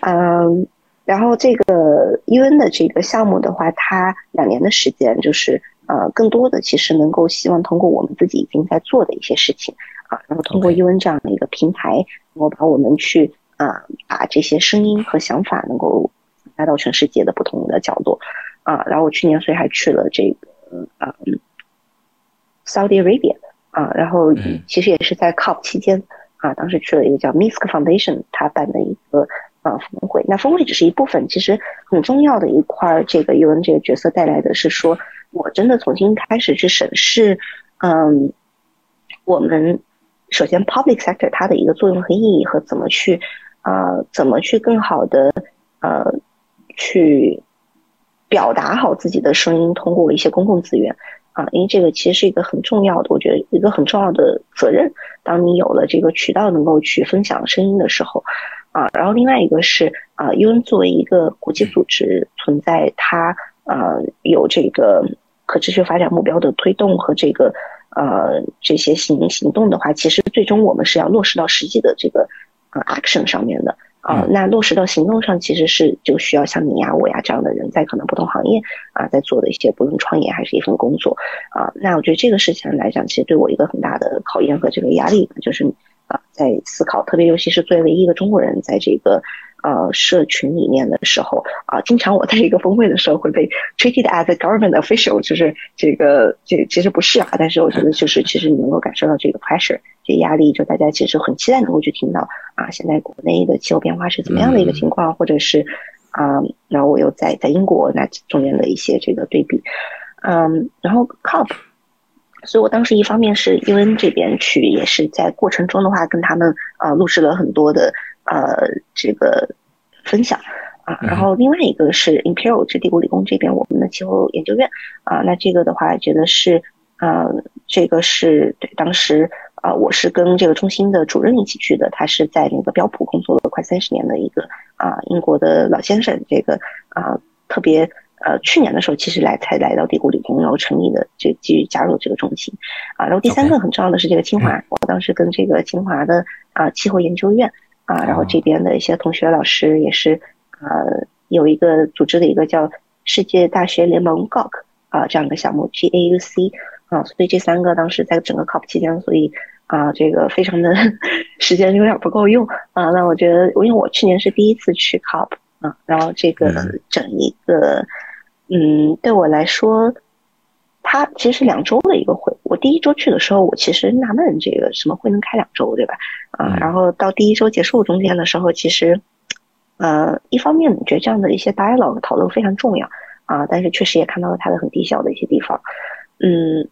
嗯，然后这个 UN 的这个项目的话，它两年的时间，就是呃，更多的其实能够希望通过我们自己已经在做的一些事情啊，然后通过 UN 这样的一个平台，能够把我们去啊，把这些声音和想法能够带到全世界的不同的角落啊，然后我去年所以还去了这个啊，Saudi Arabia。啊，然后其实也是在 COP 期间啊，当时去了一个叫 Misk Foundation 他办的一个啊峰会。那峰会只是一部分，其实很重要的一块，这个 UN 这个角色带来的是说，我真的重新开始去审视，嗯，我们首先 public sector 它的一个作用和意义和怎么去啊，怎么去更好的呃去表达好自己的声音，通过一些公共资源。啊，因为这个其实是一个很重要的，我觉得一个很重要的责任。当你有了这个渠道能够去分享声音的时候，啊，然后另外一个是啊，UN 作为一个国际组织存在，它呃有这个可持续发展目标的推动和这个呃这些行行动的话，其实最终我们是要落实到实际的这个呃 action 上面的。啊，那落实到行动上，其实是就需要像你呀、我呀这样的人，在可能不同行业啊，在做的一些不论创业还是一份工作啊。那我觉得这个事情来讲，其实对我一个很大的考验和这个压力，就是啊，在思考，特别尤其是作为一个中国人，在这个。呃，社群里面的时候啊，经常我在一个峰会的时候会被 treated as a government official，就是这个这其实不是啊，但是我觉得就是其实你能够感受到这个 pressure，这压力，就大家其实很期待能够去听到啊，现在国内的气候变化是怎么样的一个情况，或者是啊，然后我又在在英国那中间的一些这个对比，嗯，然后 COP，所以我当时一方面是 UN 这边去，也是在过程中的话跟他们啊录制了很多的。呃，这个分享啊，然后另外一个是 Imperial，是帝国理工这边我们的气候研究院啊，那这个的话，觉得是呃，这个是对当时啊，我是跟这个中心的主任一起去的，他是在那个标普工作了快三十年的一个啊英国的老先生，这个啊特别呃去年的时候其实来才来到帝国理工，然后成立的这继续加入这个中心。啊，然后第三个很重要的是这个清华，我当时跟这个清华的啊气候研究院。啊，然后这边的一些同学老师也是，呃，有一个组织的一个叫世界大学联盟 GAUC 啊这样的项目 GAUC 啊，所以这三个当时在整个 COP 期间，所以啊这个非常的 时间有点不够用啊。那我觉得，因为我去年是第一次去 COP 啊，然后这个整一个，嗯，对我来说。它其实是两周的一个会。我第一周去的时候，我其实纳闷，这个什么会能开两周，对吧？啊，然后到第一周结束中间的时候，其实，呃，一方面我觉得这样的一些 dialogue 讨论非常重要啊，但是确实也看到了它的很低效的一些地方，嗯，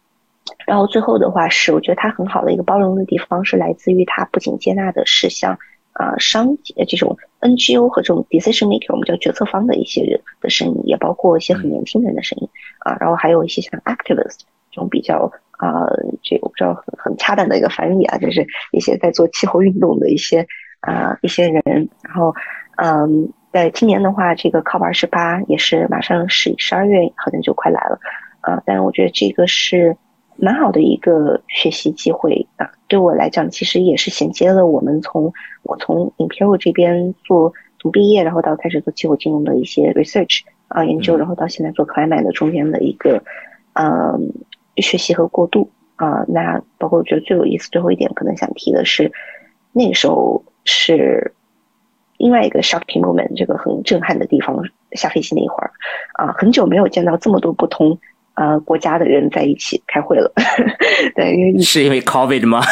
然后最后的话是，我觉得它很好的一个包容的地方是来自于它不仅接纳的是像。啊，商这种 NGO 和这种 decision maker，我们叫决策方的一些人的声音，也包括一些很年轻人的声音啊，然后还有一些像 activist 这种比较啊，这我不知道很很恰当的一个翻译啊，就是一些在做气候运动的一些啊一些人，然后嗯，在今年的话，这个 COP 二十八也是马上十十二月好像就快来了，啊，但是我觉得这个是蛮好的一个学习机会啊，对我来讲，其实也是衔接了我们从我从 Imperial 这边做从毕业，然后到开始做气候金融的一些 research 啊研究，然后到现在做 climate 的中间的一个嗯学习和过渡。啊，那包括我觉得最有意思最后一点，可能想提的是，那个时候是另外一个 shocking moment，这个很震撼的地方，下飞机那一会儿，啊，很久没有见到这么多不同呃国家的人在一起开会了，对，因为是因为 COVID 吗？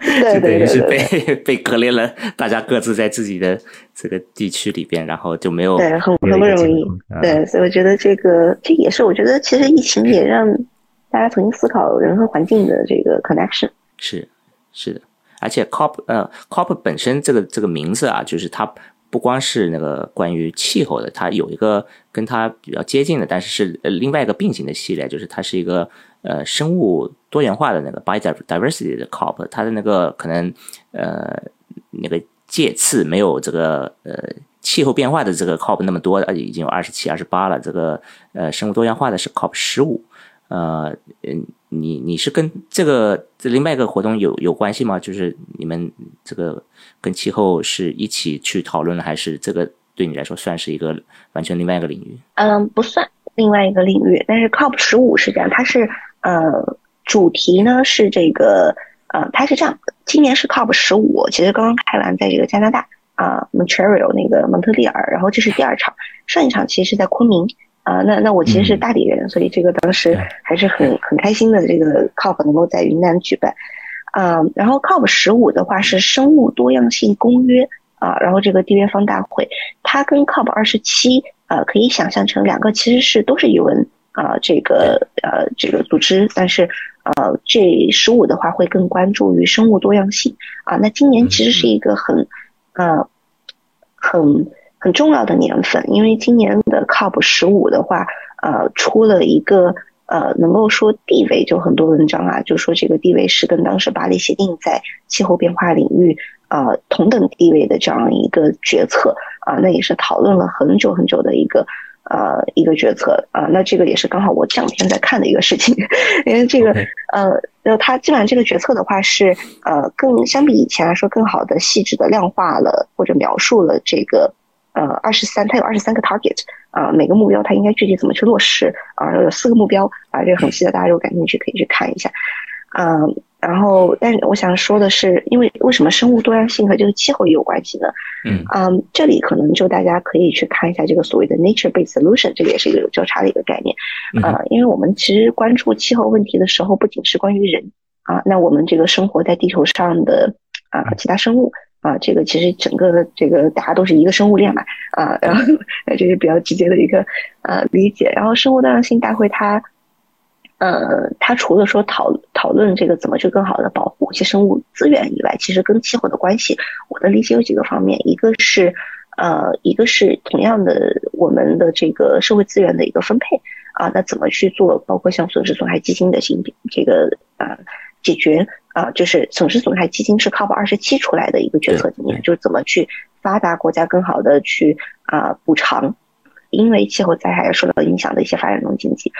对 对对，是被 被隔离了，大家各自在自己的这个地区里边，然后就没有对，很很不容易，对，所以我觉得这个这也是我觉得其实疫情也让。大家重新思考人和环境的这个 connection 是是的，而且 COP 呃 COP 本身这个这个名字啊，就是它不光是那个关于气候的，它有一个跟它比较接近的，但是是呃另外一个并行的系列，就是它是一个呃生物多元化的那个 biodiversity 的 COP，它的那个可能呃那个介次没有这个呃气候变化的这个 COP 那么多，已经有二十七、二十八了，这个呃生物多元化的是 COP 十五。呃，嗯，你你是跟这个这另外一个活动有有关系吗？就是你们这个跟气候是一起去讨论的，还是这个对你来说算是一个完全另外一个领域？嗯，不算另外一个领域，但是 COP 十五是这样，它是呃主题呢是这个呃它是这样，今年是 COP 十五，其实刚刚开完在这个加拿大啊 Montreal 那个蒙特利尔，然后这是第二场，上一场其实是在昆明。啊，那那我其实是大理人，所以这个当时还是很很开心的。这个 COP 能够在云南举办，啊，然后 COP 十五的话是生物多样性公约啊，然后这个缔约方大会，它跟 COP 二十七呃可以想象成两个其实是都是 UN 啊这个呃这个组织，但是呃这十五的话会更关注于生物多样性啊。那今年其实是一个很呃很。很重要的年份，因为今年的 COP 十五的话，呃，出了一个呃，能够说地位，就很多文章啊，就说这个地位是跟当时巴黎协定在气候变化领域呃同等地位的这样一个决策啊，那也是讨论了很久很久的一个呃一个决策啊，那这个也是刚好我这两天在看的一个事情，因为这个呃，然后它基本上这个决策的话是呃更相比以前来说更好的细致的量化了或者描述了这个。呃，二十三，它有二十三个 target 啊，每个目标它应该具体怎么去落实啊？有四个目标啊，这个很细的，大家如果感兴趣可以去看一下。嗯，然后，但是我想说的是，因为为什么生物多样性和这个气候也有关系呢？嗯，嗯，这里可能就大家可以去看一下这个所谓的 nature-based solution，这个也是一个有交叉的一个概念啊，因为我们其实关注气候问题的时候，不仅是关于人啊，那我们这个生活在地球上的啊其他生物。啊，这个其实整个这个大家都是一个生物链嘛，啊，然后这是比较直接的一个呃理解。然后生物多样性大会它，呃，它除了说讨讨论这个怎么去更好的保护一些生物资源以外，其实跟气候的关系，我的理解有几个方面，一个是呃，一个是同样的我们的这个社会资源的一个分配啊，那怎么去做，包括像损失损害基金的性这个呃解决。啊，就是损失损害基金是 COP 二十七出来的一个决策经验，就是怎么去发达国家更好的去啊补偿，因为气候灾害而受到影响的一些发展中经济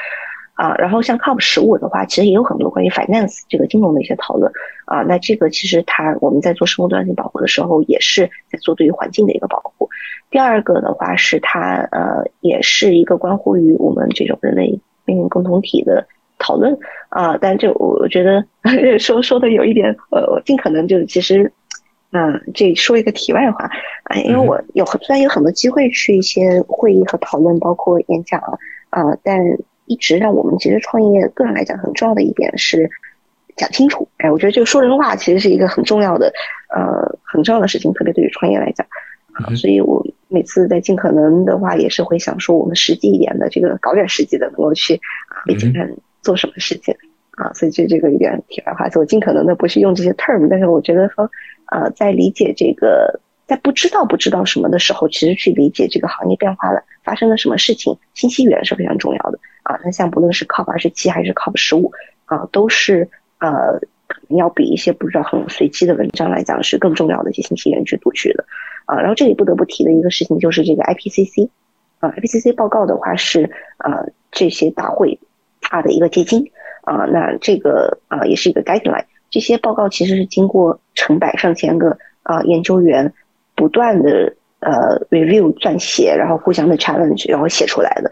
啊。然后像 COP 十五的话，其实也有很多关于 finance 这个金融的一些讨论啊。那这个其实它我们在做生物多样性保护的时候，也是在做对于环境的一个保护。第二个的话是它呃也是一个关乎于我们这种人类命运共同体的。讨论。啊，但这我我觉得 说说的有一点，呃，我尽可能就是其实，嗯，这说一个题外话。啊，因为我有虽然有很多机会去一些会议和讨论，包括演讲啊，但一直让我们其实创业个人来讲很重要的一点是讲清楚。哎，我觉得这个说人话其实是一个很重要的，呃，很重要的事情，特别对于创业来讲。啊，所以我每次在尽可能的话也是会想说我们实际一点的，这个搞点实际的，能够去啊，毕竟看。做什么事情啊？所以这这个有点题外话，我尽可能的不去用这些 term，但是我觉得说，呃，在理解这个，在不知道不知道什么的时候，其实去理解这个行业变化了，发生了什么事情，信息源是非常重要的啊。那像不论是 COP 二十七还是 COP 十五啊，都是呃可能要比一些不知道很随机的文章来讲是更重要的一些信息源去读取的啊。然后这里不得不提的一个事情就是这个 IPCC 啊，IPCC 报告的话是啊这些大会它的一个结晶啊，那这个啊也是一个 guideline。这些报告其实是经过成百上千个啊研究员不断的呃 review 撰写，然后互相的 challenge，然后写出来的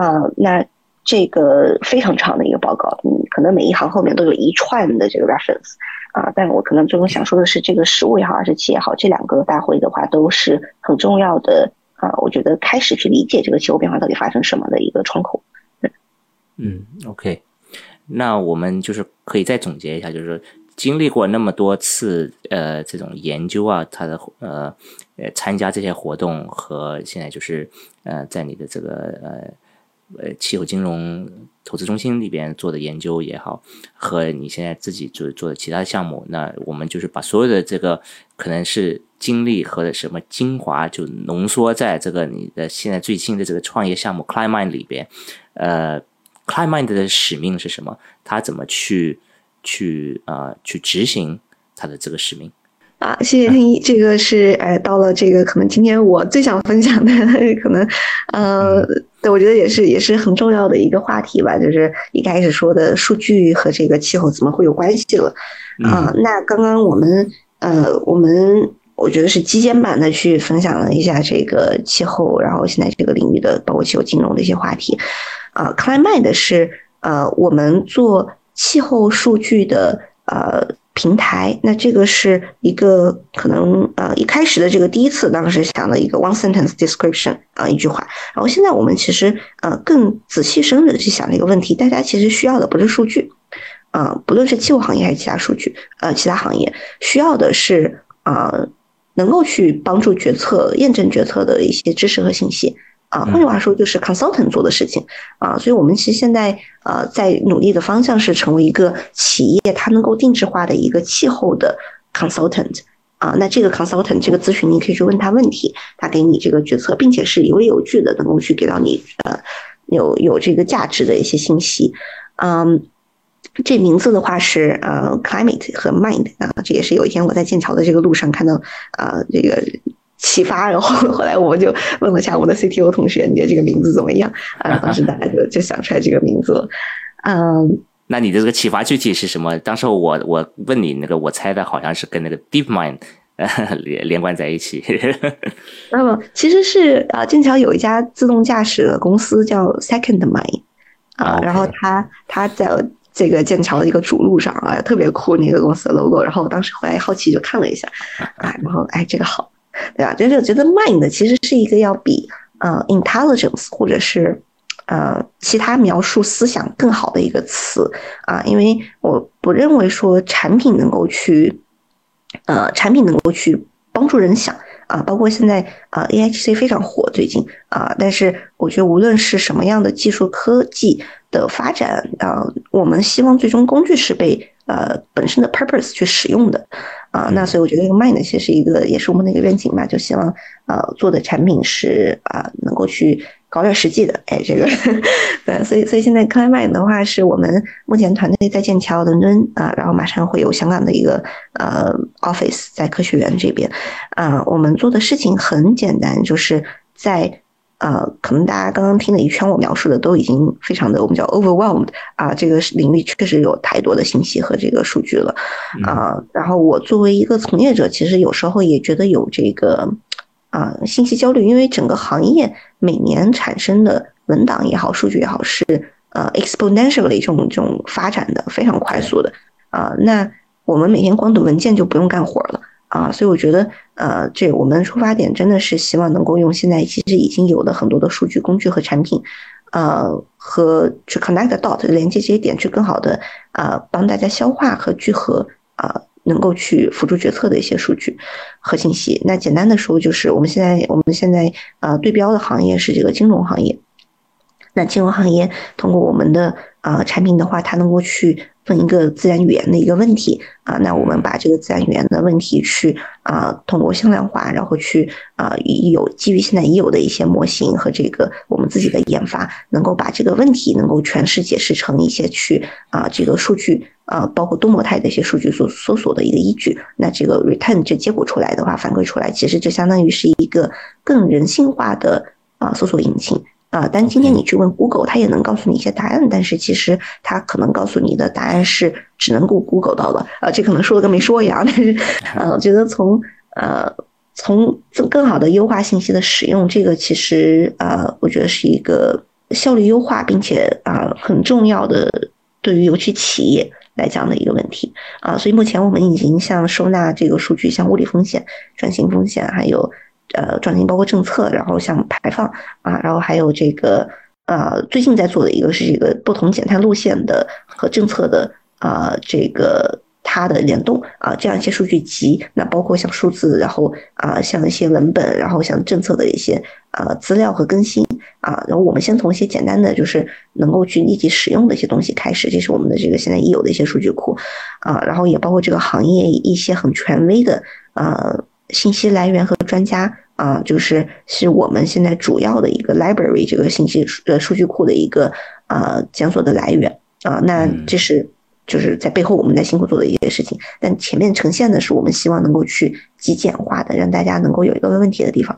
啊。那这个非常长的一个报告，嗯，可能每一行后面都有一串的这个 reference 啊。但我可能最终想说的是，这个实物也好，还是企业也好，这两个大会的话都是很重要的啊。我觉得开始去理解这个气候变化到底发生什么的一个窗口。嗯，OK。那我们就是可以再总结一下，就是经历过那么多次呃这种研究啊，他的呃呃参加这些活动和现在就是呃在你的这个呃呃气候金融投资中心里边做的研究也好，和你现在自己做做的其他项目，那我们就是把所有的这个可能是经历和什么精华，就浓缩在这个你的现在最新的这个创业项目 Climate 里边，呃。CliMind 的使命是什么？他怎么去去啊去执行他的这个使命？啊，谢谢听一，这个是哎，到了这个可能今天我最想分享的，可能呃，对我觉得也是也是很重要的一个话题吧，就是一开始说的数据和这个气候怎么会有关系了啊？那刚刚我们呃，我们我觉得是基间版的去分享了一下这个气候，然后现在这个领域的包括气候金融的一些话题。啊，Climate 是呃，我们做气候数据的呃平台。那这个是一个可能呃一开始的这个第一次，当时想了一个 one sentence description 啊一句话。然后现在我们其实呃更仔细深入的去想这个问题，大家其实需要的不是数据，啊，不论是气候行业还是其他数据，呃，其他行业需要的是啊能够去帮助决策、验证决策的一些知识和信息。啊，换句话说，就是 consultant 做的事情啊，所以我们其实现在呃在努力的方向是成为一个企业，它能够定制化的一个气候的 consultant 啊。那这个 consultant 这个咨询，你可以去问他问题，他给你这个决策，并且是有理有据的，能够去给到你呃有有这个价值的一些信息。嗯，这名字的话是呃 climate 和 mind 啊，这也是有一天我在剑桥的这个路上看到呃这个。启发，然后后来我们就问了一下我们的 CTO 同学，你觉得这个名字怎么样？啊，当时大家就就想出来这个名字。嗯，那你的这个启发具体是什么？当时我我问你那个，我猜的好像是跟那个 DeepMind 连连贯在一起。那么其实是啊，剑桥有一家自动驾驶的公司叫 SecondMind 啊，然后他他在这个剑桥的一个主路上啊，特别酷那个公司的 logo。然后我当时后来好奇就看了一下啊，然后哎，这个好。对吧？就是觉得 mind 其实是一个要比呃 intelligence 或者是呃其他描述思想更好的一个词啊，因为我不认为说产品能够去呃产品能够去帮助人想啊，包括现在啊 A H C 非常火最近啊，但是我觉得无论是什么样的技术科技的发展啊，我们希望最终工具是被呃本身的 purpose 去使用的。啊，那所以我觉得这个 Mind 其实是一个也是我们的一个愿景吧，就希望呃做的产品是啊能够去搞点实际的，哎，这个 对，所以所以现在 Climate 的话是我们目前团队在剑桥、伦敦啊，然后马上会有香港的一个呃 office 在科学园这边啊，我们做的事情很简单，就是在。呃，可能大家刚刚听了一圈我描述的，都已经非常的我们叫 overwhelmed 啊，这个领域确实有太多的信息和这个数据了啊。然后我作为一个从业者，其实有时候也觉得有这个啊信息焦虑，因为整个行业每年产生的文档也好，数据也好，是呃 exponentially 这种这种发展的非常快速的啊。那我们每天光读文件就不用干活了。啊，所以我觉得，呃，这我们出发点真的是希望能够用现在其实已经有的很多的数据工具和产品，呃，和去 connect dot 连接这些点，去更好的啊帮大家消化和聚合啊，能够去辅助决策的一些数据和信息。那简单的说，就是我们现在我们现在呃对标的行业是这个金融行业。那金融行业通过我们的啊产品的话，它能够去。问一个自然语言的一个问题啊，那我们把这个自然语言的问题去啊通过向量化，然后去啊有基于现在已有的一些模型和这个我们自己的研发，能够把这个问题能够诠释解释成一些去啊这个数据啊，包括多模态的一些数据搜搜索的一个依据。那这个 return 这结果出来的话，反馈出来，其实就相当于是一个更人性化的啊搜索引擎啊。但今天你去问 Google，它也能告诉你一些答案，但是其实它可能告诉你的答案是只能够 Google 到的啊。这可能说的跟没说一样，但是呃，我觉得从呃从更更好的优化信息的使用，这个其实呃，我觉得是一个效率优化，并且啊很重要的对于尤其企业。来讲的一个问题啊，所以目前我们已经像收纳这个数据，像物理风险、转型风险，还有呃转型包括政策，然后像排放啊，然后还有这个呃最近在做的一个是这个不同减碳路线的和政策的啊这个。它的联动啊，这样一些数据集，那包括像数字，然后啊，像一些文本，然后像政策的一些啊资料和更新啊，然后我们先从一些简单的，就是能够去立即使用的一些东西开始，这是我们的这个现在已有的一些数据库啊，然后也包括这个行业一些很权威的呃信息来源和专家啊，就是是我们现在主要的一个 library 这个信息呃数据库的一个呃检索的来源啊，那这是。就是在背后我们在辛苦做的一些事情，但前面呈现的是我们希望能够去极简化的，让大家能够有一个问问题的地方，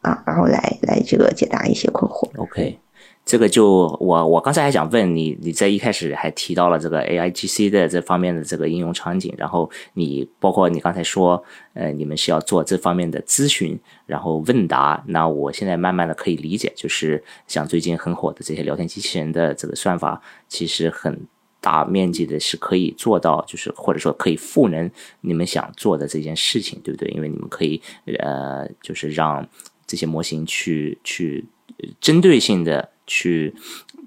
啊，然后来来这个解答一些困惑。OK，这个就我我刚才还想问你，你在一开始还提到了这个 AIGC 的这方面的这个应用场景，然后你包括你刚才说，呃，你们是要做这方面的咨询，然后问答，那我现在慢慢的可以理解，就是像最近很火的这些聊天机器人的这个算法，其实很。大面积的是可以做到，就是或者说可以赋能你们想做的这件事情，对不对？因为你们可以呃，就是让这些模型去去针对性的去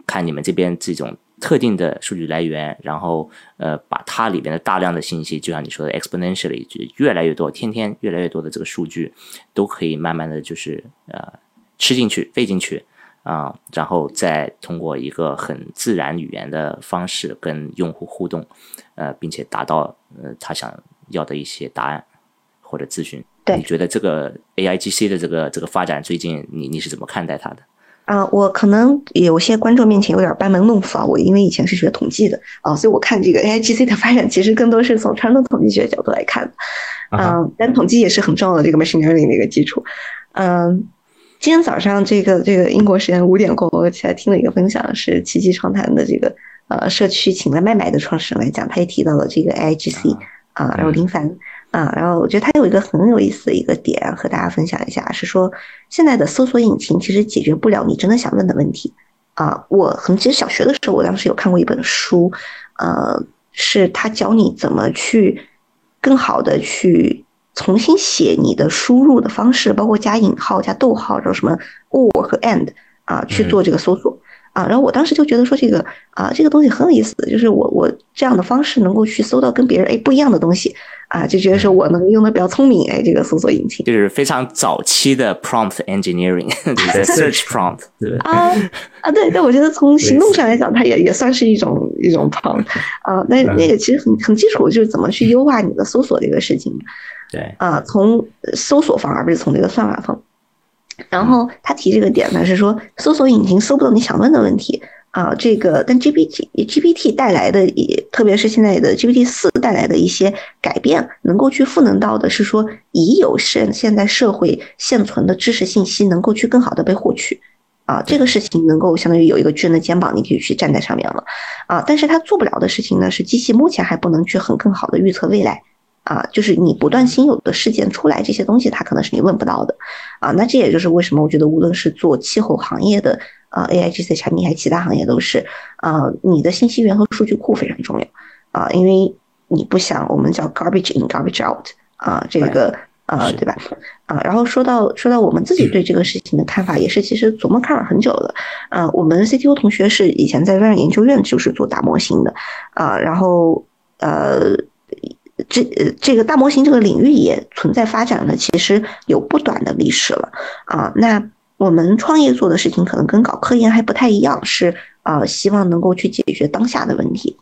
看你们这边这种特定的数据来源，然后呃，把它里边的大量的信息，就像你说的 exponentially，就越来越多，天天越来越多的这个数据，都可以慢慢的就是呃吃进去、喂进去。啊，然后再通过一个很自然语言的方式跟用户互动，呃，并且达到呃他想要的一些答案或者咨询。对，你觉得这个 A I G C 的这个这个发展最近你你是怎么看待它的？啊，我可能有些观众面前有点班门弄斧啊，我因为以前是学统计的啊，所以我看这个 A I G C 的发展其实更多是从传统统计学角度来看的。嗯，但统计也是很重要的这个 machine learning 的一个基础。嗯。今天早上，这个这个英国时间五点过，我起来听了一个分享，是奇迹创谈的这个呃社区请了麦麦的创始人来讲，他也提到了这个 AIGC 啊，然后林凡啊，然后我觉得它有一个很有意思的一个点和大家分享一下，是说现在的搜索引擎其实解决不了你真的想问的问题啊。我很其实小学的时候，我当时有看过一本书，呃，是他教你怎么去更好的去。重新写你的输入的方式，包括加引号、加逗号，然后什么 or 和 and 啊，去做这个搜索啊。然后我当时就觉得说这个啊，这个东西很有意思，就是我我这样的方式能够去搜到跟别人哎不一样的东西啊，就觉得说我能用的比较聪明哎，这个搜索引擎就是非常早期的 prompt engineering，search prompt 对啊啊对对，我觉得从行动上来讲，它也也算是一种一种 prompt 啊。那那个其实很很基础，就是怎么去优化你的搜索这个事情。对啊，从搜索方而不是从这个算法方。然后他提这个点呢，是说搜索引擎搜不到你想问的问题啊。这个但 GPT GPT 带来的，也特别是现在的 GPT 四带来的一些改变，能够去赋能到的是说已有现现在社会现存的知识信息能够去更好的被获取啊。这个事情能够相当于有一个巨人的肩膀，你可以去站在上面了啊。但是他做不了的事情呢，是机器目前还不能去很更好的预测未来。啊，就是你不断新有的事件出来，这些东西它可能是你问不到的，啊，那这也就是为什么我觉得无论是做气候行业的啊 A I G C 产品，还是其他行业都是，啊，你的信息源和数据库非常重要，啊，因为你不想我们叫 garbage in garbage out，啊，这个啊，对吧？啊，然后说到说到我们自己对这个事情的看法，也是其实琢磨看了很久了，啊，我们 C T O 同学是以前在微软研究院就是做大模型的，啊，然后呃。这呃，这个大模型这个领域也存在发展了，其实有不短的历史了啊。那我们创业做的事情可能跟搞科研还不太一样，是啊，希望能够去解决当下的问题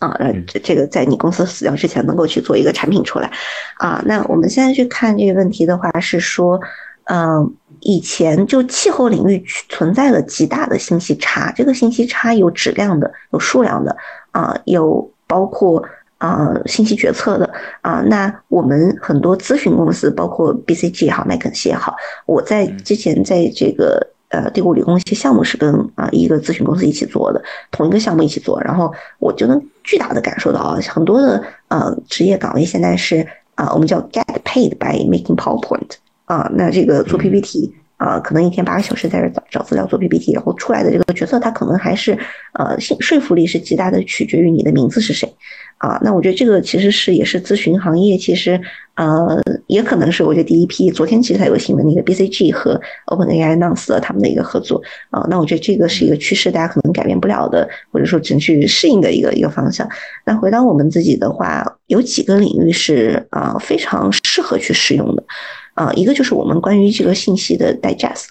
啊。呃，这这个在你公司死掉之前能够去做一个产品出来啊。那我们现在去看这个问题的话，是说，嗯，以前就气候领域存在了极大的信息差，这个信息差有质量的，有数量的啊，有。包括啊信息决策的啊。那我们很多咨询公司，包括 BCG 也好，麦肯锡也好，我在之前在这个呃帝国理工一些项目是跟啊一个咨询公司一起做的，同一个项目一起做，然后我就能巨大的感受到啊，很多的呃职业岗位现在是啊我们叫 get paid by making PowerPoint 啊，那这个做 PPT。啊，可能一天八个小时在这找找资料做 PPT，然后出来的这个角色，他可能还是呃，信说服力是极大的，取决于你的名字是谁啊。那我觉得这个其实是也是咨询行业，其实呃，也可能是我觉得第一批。昨天其实才有新闻，那个 BCG 和 OpenAI announce 了他们的一个合作啊。那我觉得这个是一个趋势，大家可能改变不了的，或者说只能去适应的一个一个方向。那回到我们自己的话，有几个领域是啊非常适合去使用的。啊，一个就是我们关于这个信息的 digest，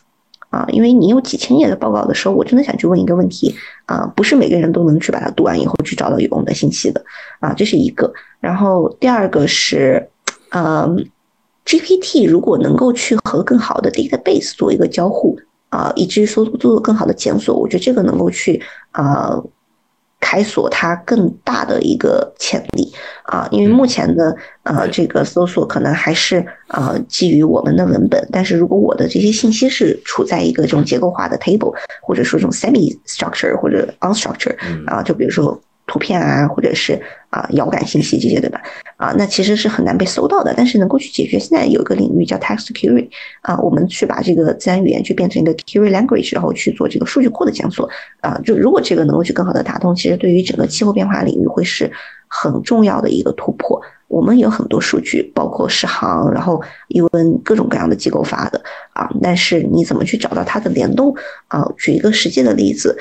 啊，因为你有几千页的报告的时候，我真的想去问一个问题，啊，不是每个人都能去把它读完以后去找到有用的信息的，啊，这是一个。然后第二个是，嗯，GPT 如果能够去和更好的 database 做一个交互，啊，以至于说做更好的检索，我觉得这个能够去，啊。开锁它更大的一个潜力啊，因为目前的呃这个搜索可能还是呃基于我们的文本，但是如果我的这些信息是处在一个这种结构化的 table，或者说这种 semi structure 或者 unstructured 啊，就比如说。图片啊，或者是啊遥感信息这些，对吧？啊，那其实是很难被搜到的。但是能够去解决。现在有一个领域叫 text query 啊，我们去把这个自然语言去变成一个 query language，然后去做这个数据库的检索啊。就如果这个能够去更好的打通，其实对于整个气候变化领域会是很重要的一个突破。我们有很多数据，包括世行，然后 UN 各种各样的机构发的啊。但是你怎么去找到它的联动啊？举一个实际的例子，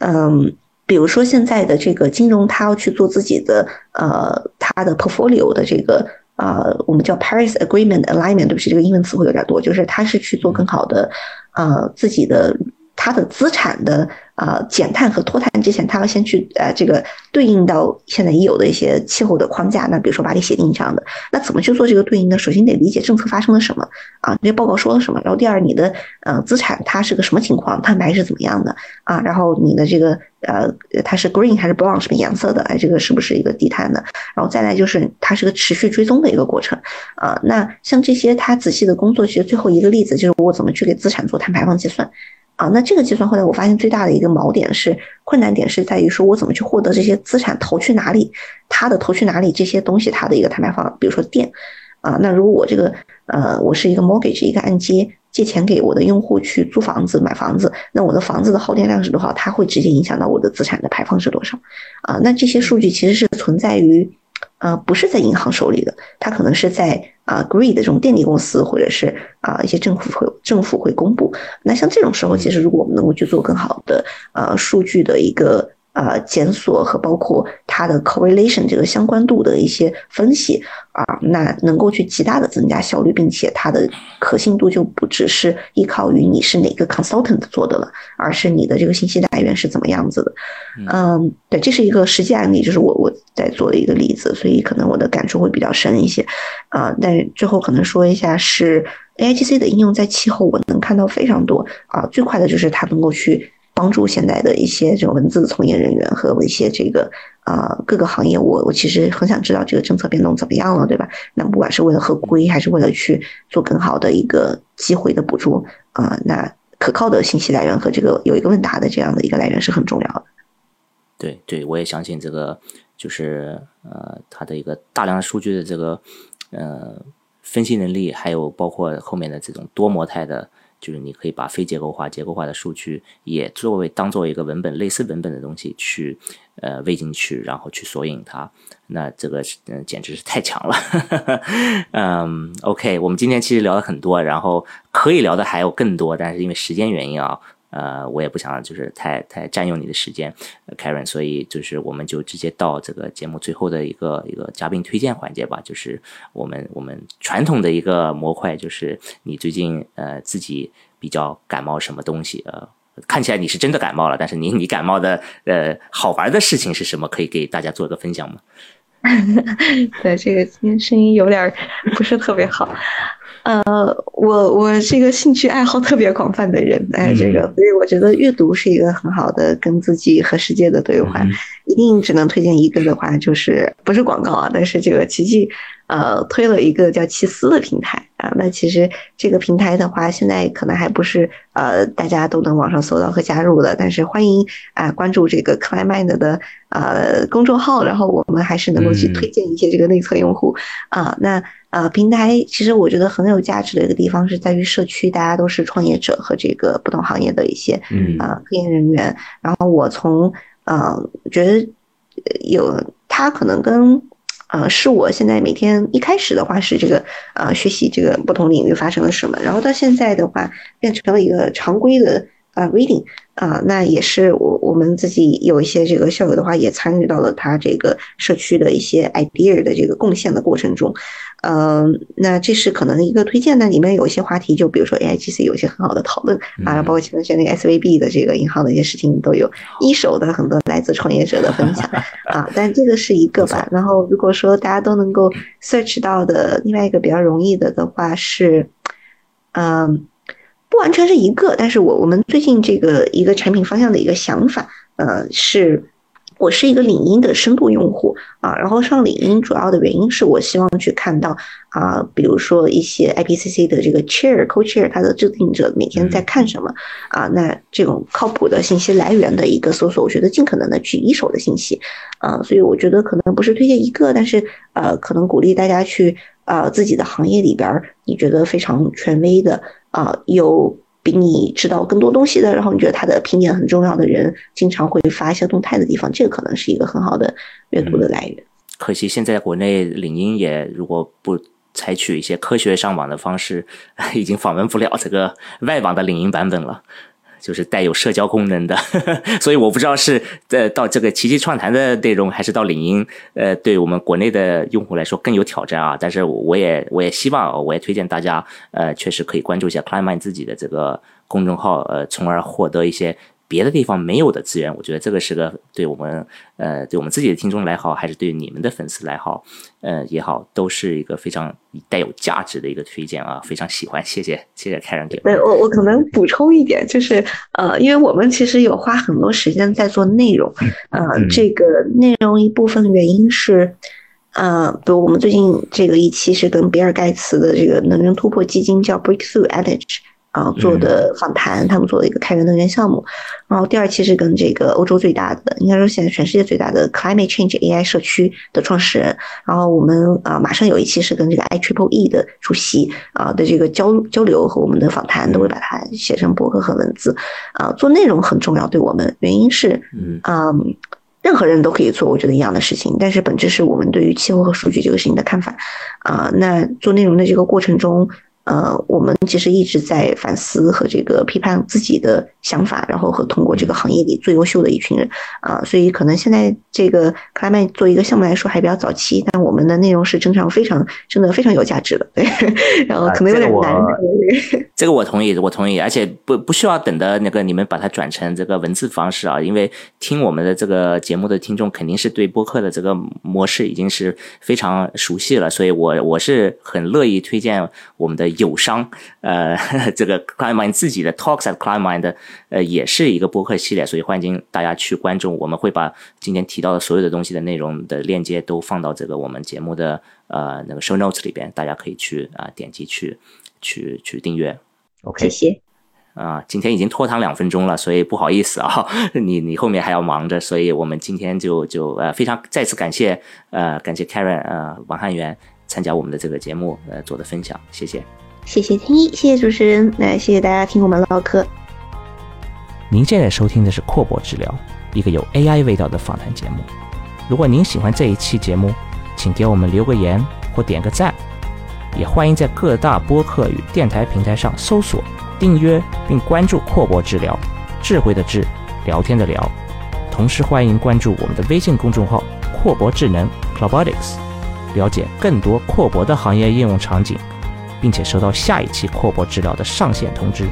嗯。比如说现在的这个金融，他要去做自己的呃，他的 portfolio 的这个呃，我们叫 Paris Agreement Alignment，对不起，这个英文词汇有点多，就是他是去做更好的呃自己的他的资产的。啊，减碳和脱碳之前，他要先去呃，这个对应到现在已有的一些气候的框架。那比如说巴黎协定这样的，那怎么去做这个对应呢？首先得理解政策发生了什么啊，这些报告说了什么。然后第二，你的呃资产它是个什么情况，碳排是怎么样的啊？然后你的这个呃它是 green 还是 brown 什么颜色的？哎，这个是不是一个低碳的？然后再来就是它是个持续追踪的一个过程啊。那像这些他仔细的工作，其实最后一个例子就是我怎么去给资产做碳排放计算。啊，那这个计算后来我发现最大的一个锚点是困难点是在于说我怎么去获得这些资产投去哪里，它的投去哪里这些东西它的一个碳排放，比如说电，啊，那如果我这个呃我是一个 mortgage 一个按揭借钱给我的用户去租房子买房子，那我的房子的耗电量是多少，它会直接影响到我的资产的排放是多少，啊，那这些数据其实是存在于。呃，不是在银行手里的，它可能是在啊 g r e e 的这种电力公司，或者是啊一些政府会政府会公布。那像这种时候，其实如果我们能够去做更好的呃数据的一个。呃，检索和包括它的 correlation 这个相关度的一些分析啊，那能够去极大的增加效率，并且它的可信度就不只是依靠于你是哪个 consultant 做的了，而是你的这个信息来源是怎么样子的。嗯，对，这是一个实际案例，就是我我在做的一个例子，所以可能我的感触会比较深一些啊。但最后可能说一下是 A I G C 的应用在气候，我能看到非常多啊，最快的就是它能够去。帮助现在的一些这种文字从业人员和一些这个啊各个行业，我我其实很想知道这个政策变动怎么样了，对吧？那不管是为了合规，还是为了去做更好的一个机会的捕捉啊，那可靠的信息来源和这个有一个问答的这样的一个来源是很重要的。对对，我也相信这个就是呃，它的一个大量数据的这个呃分析能力，还有包括后面的这种多模态的。就是你可以把非结构化、结构化的数据也作为当做一个文本、类似文本的东西去呃喂进去，然后去索引它，那这个嗯简直是太强了。嗯，OK，我们今天其实聊了很多，然后可以聊的还有更多，但是因为时间原因啊。呃，我也不想就是太太占用你的时间，Karen，所以就是我们就直接到这个节目最后的一个一个嘉宾推荐环节吧，就是我们我们传统的一个模块，就是你最近呃自己比较感冒什么东西呃，看起来你是真的感冒了，但是你你感冒的呃好玩的事情是什么？可以给大家做一个分享吗？对，这个今天声音有点不是特别好。呃，我我是一个兴趣爱好特别广泛的人，哎，这个，所以我觉得阅读是一个很好的跟自己和世界的对话，以一定只能推荐一个的话，就是不是广告啊，但是这个奇迹呃推了一个叫奇思的平台啊。那其实这个平台的话，现在可能还不是呃大家都能网上搜到和加入的，但是欢迎啊关注这个 Climate 的呃公众号，然后我们还是能够去推荐一些这个内测用户啊。那呃平台其实我觉得很有价值的一个地方是在于社区，大家都是创业者和这个不同行业的一些啊科研人员，然后我从呃，觉得有他可能跟呃，是我现在每天一开始的话是这个呃学习这个不同领域发生了什么，然后到现在的话变成了一个常规的呃 reading 啊，那也是我我们自己有一些这个校友的话也参与到了他这个社区的一些 idea 的这个贡献的过程中。嗯，那这是可能一个推荐那，里面有一些话题，就比如说 A I G C 有一些很好的讨论啊，包括前段时间那个 S V B 的这个银行的一些事情都有一手的很多来自创业者的分享 啊。但这个是一个吧。然后如果说大家都能够 search 到的另外一个比较容易的的话是，嗯，不完全是一个，但是我我们最近这个一个产品方向的一个想法，呃是。我是一个领英的深度用户啊，然后上领英主要的原因是我希望去看到啊，比如说一些 IPCC 的这个 chair co-chair 它的制定者每天在看什么啊，那这种靠谱的信息来源的一个搜索，我觉得尽可能的去一手的信息啊，所以我觉得可能不是推荐一个，但是呃，可能鼓励大家去啊自己的行业里边你觉得非常权威的啊有。比你知道更多东西的，然后你觉得他的评点很重要的人，经常会发一些动态的地方，这个可能是一个很好的阅读的来源。可惜现在国内领英也如果不采取一些科学上网的方式，已经访问不了这个外网的领英版本了。就是带有社交功能的，所以我不知道是呃到这个奇迹创谈的内容，还是到领英，呃，对我们国内的用户来说更有挑战啊。但是我也我也希望，我也推荐大家，呃，确实可以关注一下 plam 自己的这个公众号，呃，从而获得一些。别的地方没有的资源，我觉得这个是个对我们呃，对我们自己的听众来好，还是对你们的粉丝来好，呃也好，都是一个非常带有价值的一个推荐啊，非常喜欢，谢谢谢谢开人给。对我我可能补充一点，就是呃，因为我们其实有花很多时间在做内容，呃，这个内容一部分原因是，呃，比如我们最近这个一期是跟比尔盖茨的这个能源突破基金叫 Breakthrough 啊，做的访谈，他们做了一个开源能源项目。然后第二期是跟这个欧洲最大的，应该说现在全世界最大的 Climate Change AI 社区的创始人。然后我们啊，马上有一期是跟这个 I Triple E 的主席啊的这个交交流和我们的访谈，都会把它写成博客和文字。啊，做内容很重要，对我们原因是，嗯，任何人都可以做，我觉得一样的事情，但是本质是我们对于气候和数据这个事情的看法。啊，那做内容的这个过程中。呃，我们其实一直在反思和这个批判自己的想法，然后和通过这个行业里最优秀的一群人啊，所以可能现在这个 Climate 做一个项目来说还比较早期，但我们的内容是真常非常真的非常有价值的，对，然后可能有点难。这个我同意，我同意，而且不不需要等的那个你们把它转成这个文字方式啊，因为听我们的这个节目的听众肯定是对播客的这个模式已经是非常熟悉了，所以我我是很乐意推荐我们的。友商，呃，这个 Climate 自己的 Talks at Climate，呃，也是一个播客系列，所以欢迎大家去关注。我们会把今天提到的所有的东西的内容的链接都放到这个我们节目的呃那个 Show Notes 里边，大家可以去啊点击去去去订阅。OK，谢谢。啊，今天已经拖堂两分钟了，所以不好意思啊，你你后面还要忙着，所以我们今天就就呃非常再次感谢呃感谢 Karen 呃王汉元参加我们的这个节目呃做的分享，谢谢。谢谢天一，谢谢主持人，来谢谢大家听我们唠嗑。您现在收听的是阔博治疗，一个有 AI 味道的访谈节目。如果您喜欢这一期节目，请给我们留个言或点个赞，也欢迎在各大播客与电台平台上搜索、订阅并关注阔博治疗，智慧的智，聊天的聊。同时欢迎关注我们的微信公众号“阔博智能 （Clobotics）”，了解更多阔博的行业应用场景。并且收到下一期阔波治疗的上线通知。